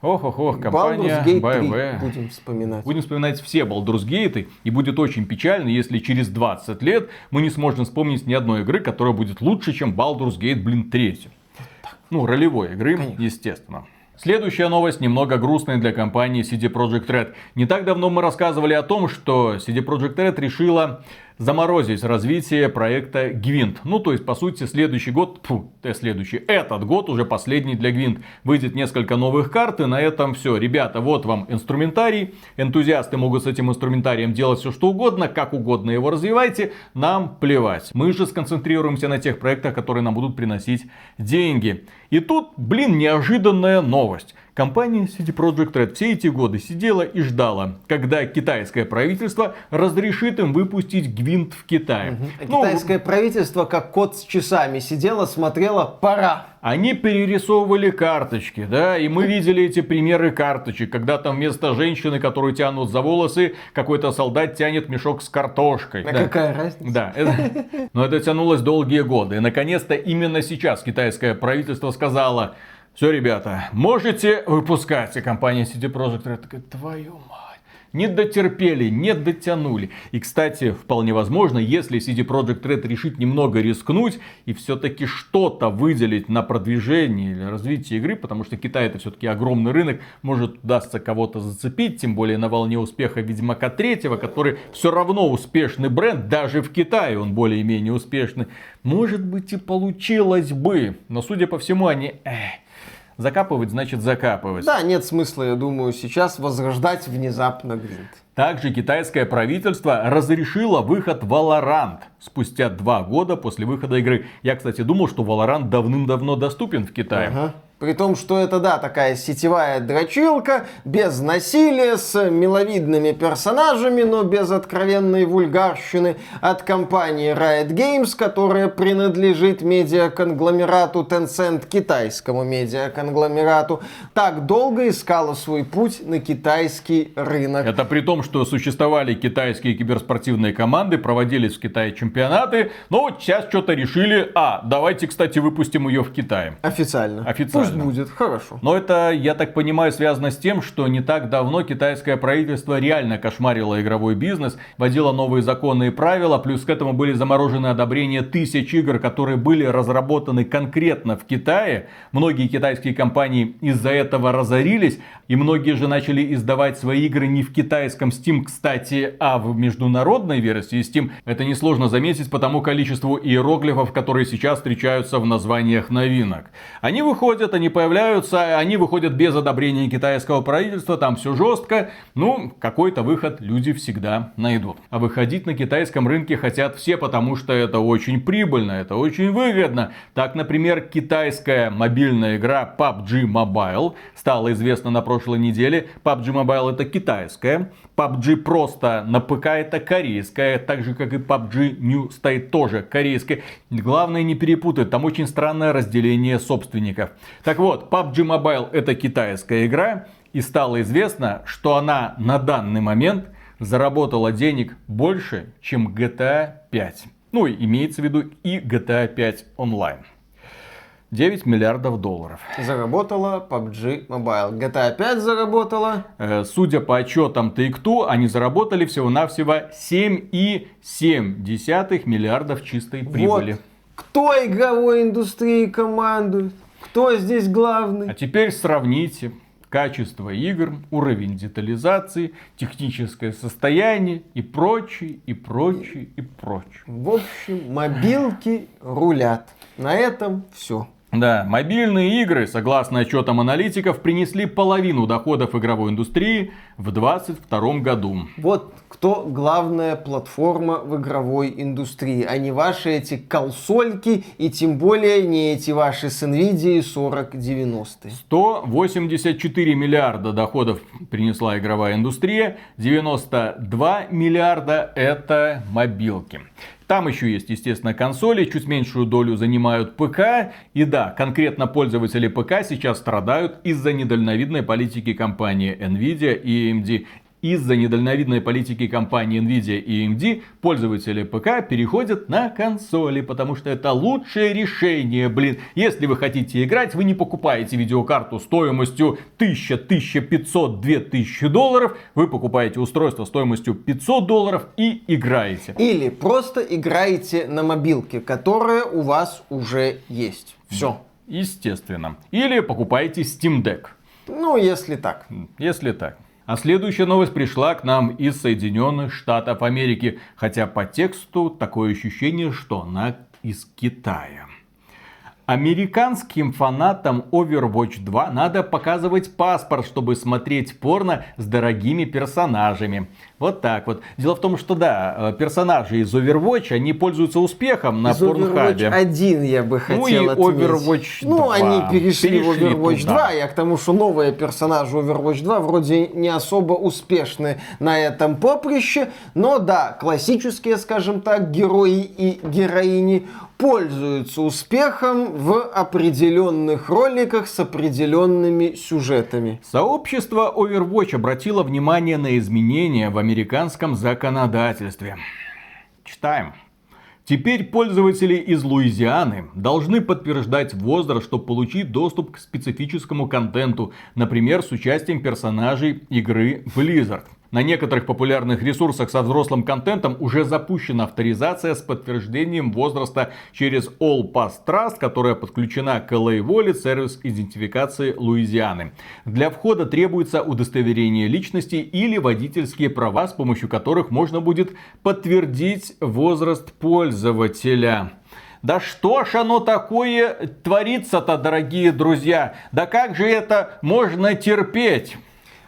Ох, ох, ох, компания Baldur's Gate 3 BioWare. будем вспоминать. Будем вспоминать все Baldur's Gate, и будет очень печально, если через 20 лет мы не сможем вспомнить ни одной игры, которая будет лучше, чем Baldur's Gate, блин, 3. Ну, ролевой игры, Конечно. естественно. Следующая новость немного грустная для компании CD Projekt Red. Не так давно мы рассказывали о том, что CD Projekt Red решила заморозить развитие проекта Гвинт. Ну, то есть, по сути, следующий год, фу, э, следующий, этот год уже последний для Гвинт. Выйдет несколько новых карт, и на этом все. Ребята, вот вам инструментарий. Энтузиасты могут с этим инструментарием делать все, что угодно, как угодно его развивайте. Нам плевать. Мы же сконцентрируемся на тех проектах, которые нам будут приносить деньги. И тут, блин, неожиданная новость. Компания CD Projekt Red все эти годы сидела и ждала, когда китайское правительство разрешит им выпустить Гвинт в Китае. А Ну, Китайское правительство, как кот с часами, сидело, смотрело, пора. Они перерисовывали карточки, да, и мы видели эти примеры карточек, когда там вместо женщины, которую тянут за волосы, какой-то солдат тянет мешок с картошкой. А да. какая разница? Да, это- но это тянулось долгие годы. И наконец-то именно сейчас китайское правительство сказало, все, ребята, можете выпускать. И компания CD Projekt Red такая, твою мать. Не дотерпели, не дотянули. И, кстати, вполне возможно, если CD Projekt Red решит немного рискнуть и все-таки что-то выделить на продвижение или развитие игры, потому что Китай это все-таки огромный рынок, может удастся кого-то зацепить, тем более на волне успеха Ведьмака 3, который все равно успешный бренд, даже в Китае он более-менее успешный. Может быть и получилось бы, но судя по всему они... Эх, Закапывать значит закапывать. Да, нет смысла, я думаю, сейчас возрождать внезапно гринт. Также китайское правительство разрешило выход Valorant спустя два года после выхода игры. Я, кстати, думал, что Valorant давным-давно доступен в Китае. Ага. При том, что это, да, такая сетевая дрочилка, без насилия, с миловидными персонажами, но без откровенной вульгарщины от компании Riot Games, которая принадлежит медиаконгломерату Tencent, китайскому медиаконгломерату, так долго искала свой путь на китайский рынок. Это при том, что существовали китайские киберспортивные команды, проводились в Китае чемпионаты, но вот сейчас что-то решили, а, давайте, кстати, выпустим ее в Китае. Официально. Официально. Пусть будет, хорошо. Но это, я так понимаю, связано с тем, что не так давно китайское правительство реально кошмарило игровой бизнес, вводило новые законы и правила, плюс к этому были заморожены одобрения тысяч игр, которые были разработаны конкретно в Китае. Многие китайские компании из-за этого разорились, и многие же начали издавать свои игры не в китайском Steam, кстати, а в международной версии Steam. Это несложно заметить по тому количеству иероглифов, которые сейчас встречаются в названиях новинок. Они выходят, они появляются, они выходят без одобрения китайского правительства, там все жестко. Ну, какой-то выход люди всегда найдут. А выходить на китайском рынке хотят все, потому что это очень прибыльно, это очень выгодно. Так, например, китайская мобильная игра PUBG Mobile стала известна на прошлой неделе. PUBG Mobile это китайская. PUBG просто на ПК это корейская, так же как и PUBG New State тоже корейская. Главное не перепутать, там очень странное разделение собственников. Так вот, PUBG Mobile это китайская игра, и стало известно, что она на данный момент заработала денег больше, чем GTA 5. Ну, имеется в виду и GTA 5 онлайн. 9 миллиардов долларов. Заработала PUBG Mobile. GTA 5 заработала. Э, Судя по отчетам Take-Two, они заработали всего-навсего 7,7 миллиардов чистой прибыли. Вот. Кто игровой индустрии командует? Кто здесь главный? А теперь сравните качество игр, уровень детализации, техническое состояние и прочее, и прочее, и прочее. В общем, мобилки рулят. На этом все. Да, мобильные игры, согласно отчетам аналитиков, принесли половину доходов игровой индустрии в 2022 году. Вот кто главная платформа в игровой индустрии, а не ваши эти колсольки и тем более не эти ваши с NVIDIA 4090. 184 миллиарда доходов принесла игровая индустрия, 92 миллиарда это мобилки. Там еще есть, естественно, консоли, чуть меньшую долю занимают ПК. И да, конкретно пользователи ПК сейчас страдают из-за недальновидной политики компании Nvidia и AMD. Из-за недальновидной политики компании Nvidia и AMD пользователи ПК переходят на консоли, потому что это лучшее решение, блин. Если вы хотите играть, вы не покупаете видеокарту стоимостью 1000, 1500, 2000 долларов, вы покупаете устройство стоимостью 500 долларов и играете. Или просто играете на мобилке, которая у вас уже есть. Все. Естественно. Или покупаете Steam Deck. Ну, если так. Если так. А следующая новость пришла к нам из Соединенных Штатов Америки. Хотя по тексту такое ощущение, что она из Китая. Американским фанатам Overwatch 2 надо показывать паспорт, чтобы смотреть порно с дорогими персонажами. Вот так вот. Дело в том, что да, э, персонажи из Overwatch, они пользуются успехом на Из Overwatch порнхабе. 1 я бы Ну хотел и отметить. Overwatch Ну, 2. они перешли, в Перешли Overwatch туда. 2. Я к тому, что новые персонажи Overwatch 2 вроде не особо успешны на этом поприще. Но да, классические, скажем так, герои и героини пользуются успехом в определенных роликах с определенными сюжетами. Сообщество Overwatch обратило внимание на изменения в американском законодательстве. Читаем. Теперь пользователи из Луизианы должны подтверждать возраст, чтобы получить доступ к специфическому контенту, например, с участием персонажей игры Blizzard. На некоторых популярных ресурсах со взрослым контентом уже запущена авторизация с подтверждением возраста через All Pass Trust, которая подключена к LA Wallet, сервис идентификации Луизианы. Для входа требуется удостоверение личности или водительские права, с помощью которых можно будет подтвердить возраст пользователя. Да что ж оно такое творится-то, дорогие друзья? Да как же это можно терпеть?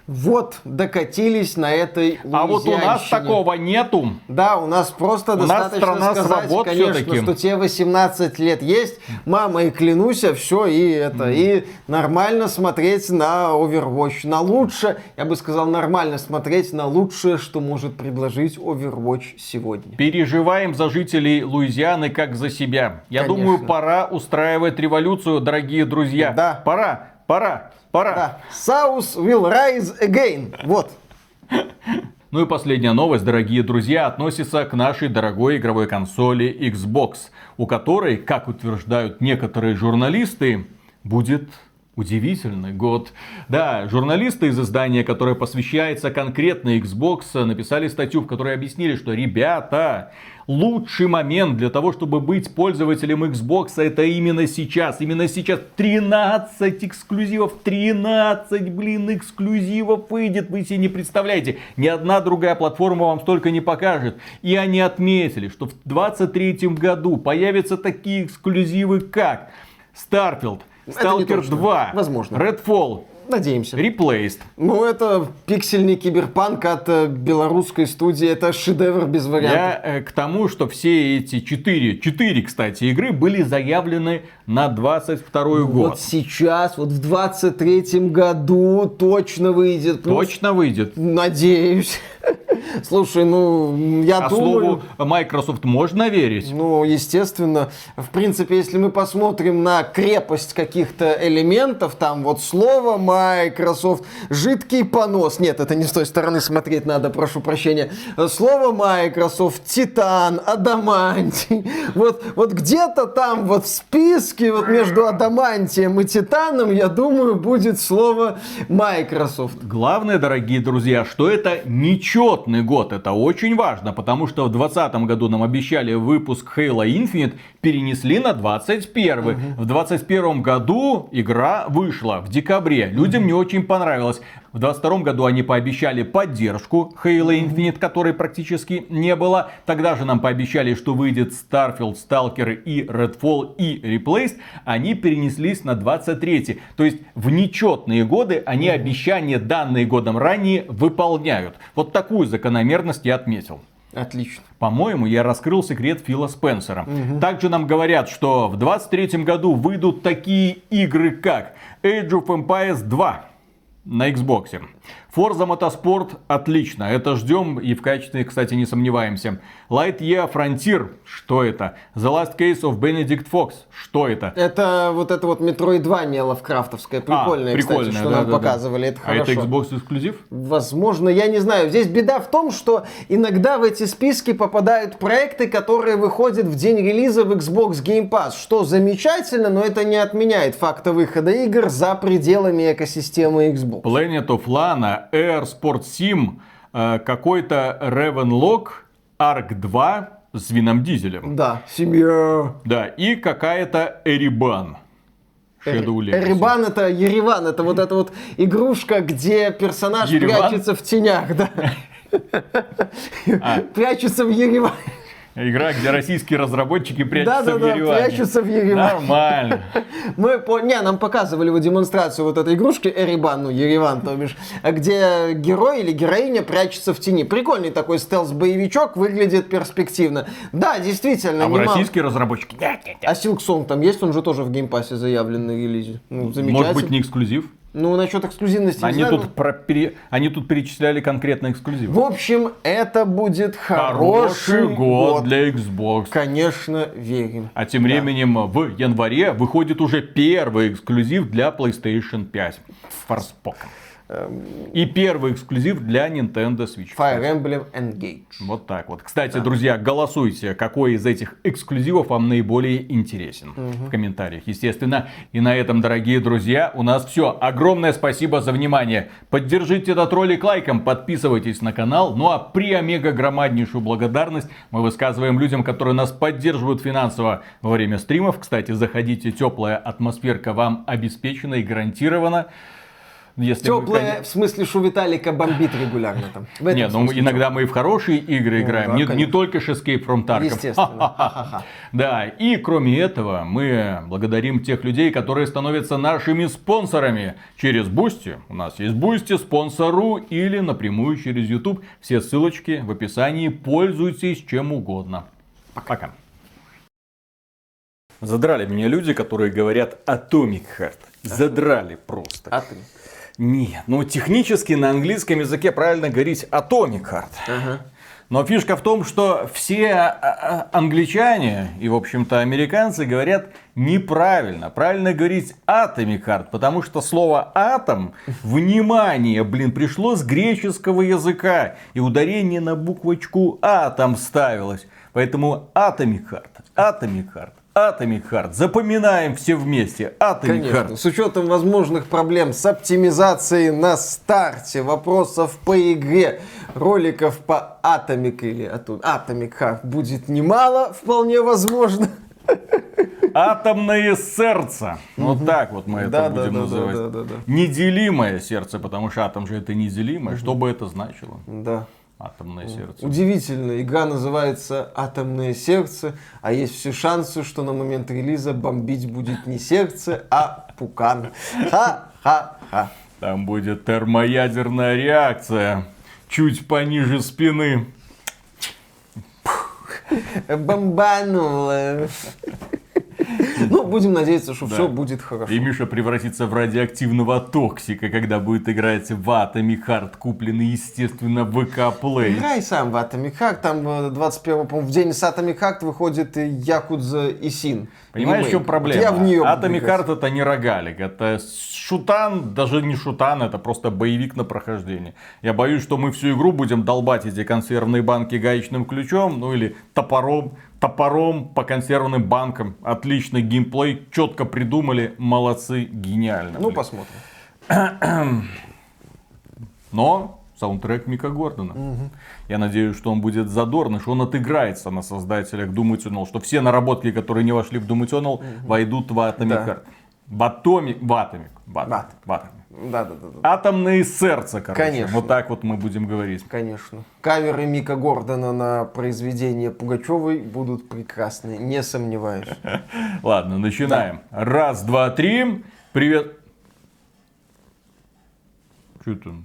Вот докатились на этой А вот у нас такого нету. Да, у нас просто У нас достаточно страна сказать, свобод конечно, что тебе 18 лет есть, мама, и клянусь, все, и это, и нормально смотреть на Overwatch. На лучше, я бы сказал, нормально смотреть на лучшее, что может предложить Overwatch сегодня. Переживаем за жителей Луизианы как за себя. Я Конечно. думаю, пора устраивать революцию, дорогие друзья. Да. Пора, пора, пора. Да, South will rise again. Вот. Ну и последняя новость, дорогие друзья, относится к нашей дорогой игровой консоли Xbox, у которой, как утверждают некоторые журналисты, будет удивительный год. Да, журналисты из издания, которое посвящается конкретно Xbox, написали статью, в которой объяснили, что ребята, лучший момент для того, чтобы быть пользователем Xbox, это именно сейчас. Именно сейчас 13 эксклюзивов, 13, блин, эксклюзивов выйдет, вы себе не представляете. Ни одна другая платформа вам столько не покажет. И они отметили, что в 2023 году появятся такие эксклюзивы, как Starfield, Stalker точно. 2, Возможно. Redfall, Надеемся. Replaced. Ну, это пиксельный киберпанк от э, белорусской студии. Это шедевр без вариантов. Я э, к тому, что все эти четыре, четыре, кстати, игры были заявлены на 22 год. Вот сейчас, вот в 23-м году точно выйдет. Плюс, Точно выйдет. Надеюсь. Слушай, ну, я А думаю... слову Microsoft можно верить? Ну, естественно, в принципе, если мы посмотрим на крепость каких-то элементов, там вот слово Microsoft, жидкий понос, нет, это не с той стороны смотреть надо, прошу прощения, слово Microsoft, Титан, Адамантий, вот, вот где-то там вот в списке вот между Адамантием и Титаном, я думаю, будет слово Microsoft. Главное, дорогие друзья, что это нечетный год. Это очень важно, потому что в 2020 году нам обещали выпуск Halo Infinite, перенесли на 21. В 2021 году игра вышла в декабре. Людям не очень понравилось. В 2022 году они пообещали поддержку Halo Infinite, которой практически не было. Тогда же нам пообещали, что выйдет Starfield, Stalker и Redfall и Replaced. Они перенеслись на 23. То есть в нечетные годы они обещания, данные годом ранее, выполняют. Вот такую закономерность я отметил. Отлично. По-моему, я раскрыл секрет Фила Спенсера. Также нам говорят, что в 23 году выйдут такие игры, как Age of Empires 2 на Xbox. Forza Motorsport отлично, это ждем и в качестве, кстати, не сомневаемся. Lightyear Frontier, что это? The Last Case of Benedict Fox, что это? Это вот это вот Metroid 2 лавкрафтовская, прикольная, А, кстати, прикольная, что да, нам да, да. показывали, это а хорошо. это Xbox эксклюзив? Возможно, я не знаю. Здесь беда в том, что иногда в эти списки попадают проекты, которые выходят в день релиза в Xbox Game Pass, что замечательно, но это не отменяет факта выхода игр за пределами экосистемы Xbox. Planet of Lana, Air Sport Sim, э, какой-то Ravenlock, Ark 2 с Вином Дизелем. Да, семья. Да, и какая-то Эрибан. Эребан это Ереван, это вот эта вот игрушка, где персонаж Ереван? прячется в тенях, да. А. Прячется в Ереване. Игра, где российские разработчики прячутся Да-да-да, в Ереване. прячутся в Ереване. Нормально. Мы по... Не, нам показывали его демонстрацию вот этой игрушки Эребан, ну, Ереван, то бишь, где герой или героиня прячется в тени. Прикольный такой стелс-боевичок, выглядит перспективно. Да, действительно, А немало- российские разработчики? А Silksong там есть? Он же тоже в Game Pass е заявлен на релизе. Ну, замечательно. Может быть, не эксклюзив? Ну, насчет эксклюзивности Они знаю, тут, про- пере- Они тут перечисляли конкретно эксклюзив. В общем, это будет Хороший хороший, год для Xbox. Конечно, верим. А тем временем в январе выходит уже первый эксклюзив для PlayStation 5. Forspoken. И первый эксклюзив для Nintendo Switch. Fire Emblem Engage. Вот так вот. Кстати, друзья, голосуйте, какой из этих эксклюзивов вам наиболее интересен. В комментариях, естественно. И на этом, дорогие друзья, у нас все. Огромное спасибо за внимание. Поддержите этот ролик лайком, подписывайтесь на канал. Ну а при омега громаднейшую благодарность мы высказываем людям, которые нас поддерживают финансово во время стримов. Кстати, заходите, теплая атмосферка вам обеспечена и гарантирована. Если вы, Теплое, в смысле, что Виталика бомбит регулярно там. В этом Не, ну смысле иногда мы и в хорошие игры Ну, играем, да, не, не только ж Escape from Tarkov. Естественно. Да, и кроме этого, мы благодарим тех людей, которые становятся нашими спонсорами через Boosty. У нас есть Boosty, спонсору или напрямую через YouTube. Все ссылочки в описании. Пользуйтесь чем угодно. Пока. Задрали меня люди, которые говорят Atomic Heart. Задрали просто. Ты? Нет, ну технически на английском языке правильно говорить Atomic Heart. Ага. Но фишка в том, что все а, а, англичане и, в общем-то, американцы говорят неправильно. Правильно говорить Atomic Heart, потому что слово атом, внимание, блин, пришло с греческого языка. И ударение на буквочку А там ставилось. Поэтому Atomic Heart, Atomic Heart, Atomic Heart. Запоминаем все вместе. Atomic Конечно. Heart. С учетом возможных проблем с оптимизацией на старте, вопросов по игре, роликов по Atomic или Atomic Heart будет немало, вполне возможно. Атомное сердце. Вот так вот мы это Да, будем да, называть. Неделимое сердце, потому что атом же это неделимое. Что бы это значило? Да. Атомное сердце. Удивительно, игра называется «Атомное сердце», а есть все шансы, что на момент релиза бомбить будет не сердце, а пукан. Ха-ха-ха. Там будет термоядерная реакция. Чуть пониже спины. Бомбануло. Ну, будем надеяться, что Да. все будет хорошо. И Миша превратится в радиоактивного токсика, когда будет играть в Atomic Heart, купленный, естественно, в ВК Play. Играй сам в Atomic Heart, там э, 21 по-моему, в день с Atomic Heart выходит Якудза и Син. Понимаешь, в чем проблема? Вот я в нее буду Atomic. Heart это не рогалик, это шутан, даже не шутан, это просто боевик на прохождение. Я боюсь, что мы всю игру будем долбать эти консервные банки гаечным ключом, ну или топором, топором по консервным банкам. Отличный геймплей, четко придумали, молодцы, гениально. Ну, блин. посмотрим. Но саундтрек Мика Гордона. Я надеюсь, что он будет задорный, что он отыграется на создателях Doom Eternal, что все наработки, которые не вошли в Doom Eternal, войдут в Atomic Да. Heart. В Atomic, в Atomic, в Atomic. в Atomic. Да, да, да, да. Атомное сердце, короче. Конечно. Вот так вот мы будем говорить. Конечно. Каверы Мика Гордона на произведение Пугачевой будут прекрасны, не сомневаюсь. Ладно, начинаем. Раз, два, три. Привет. Что там?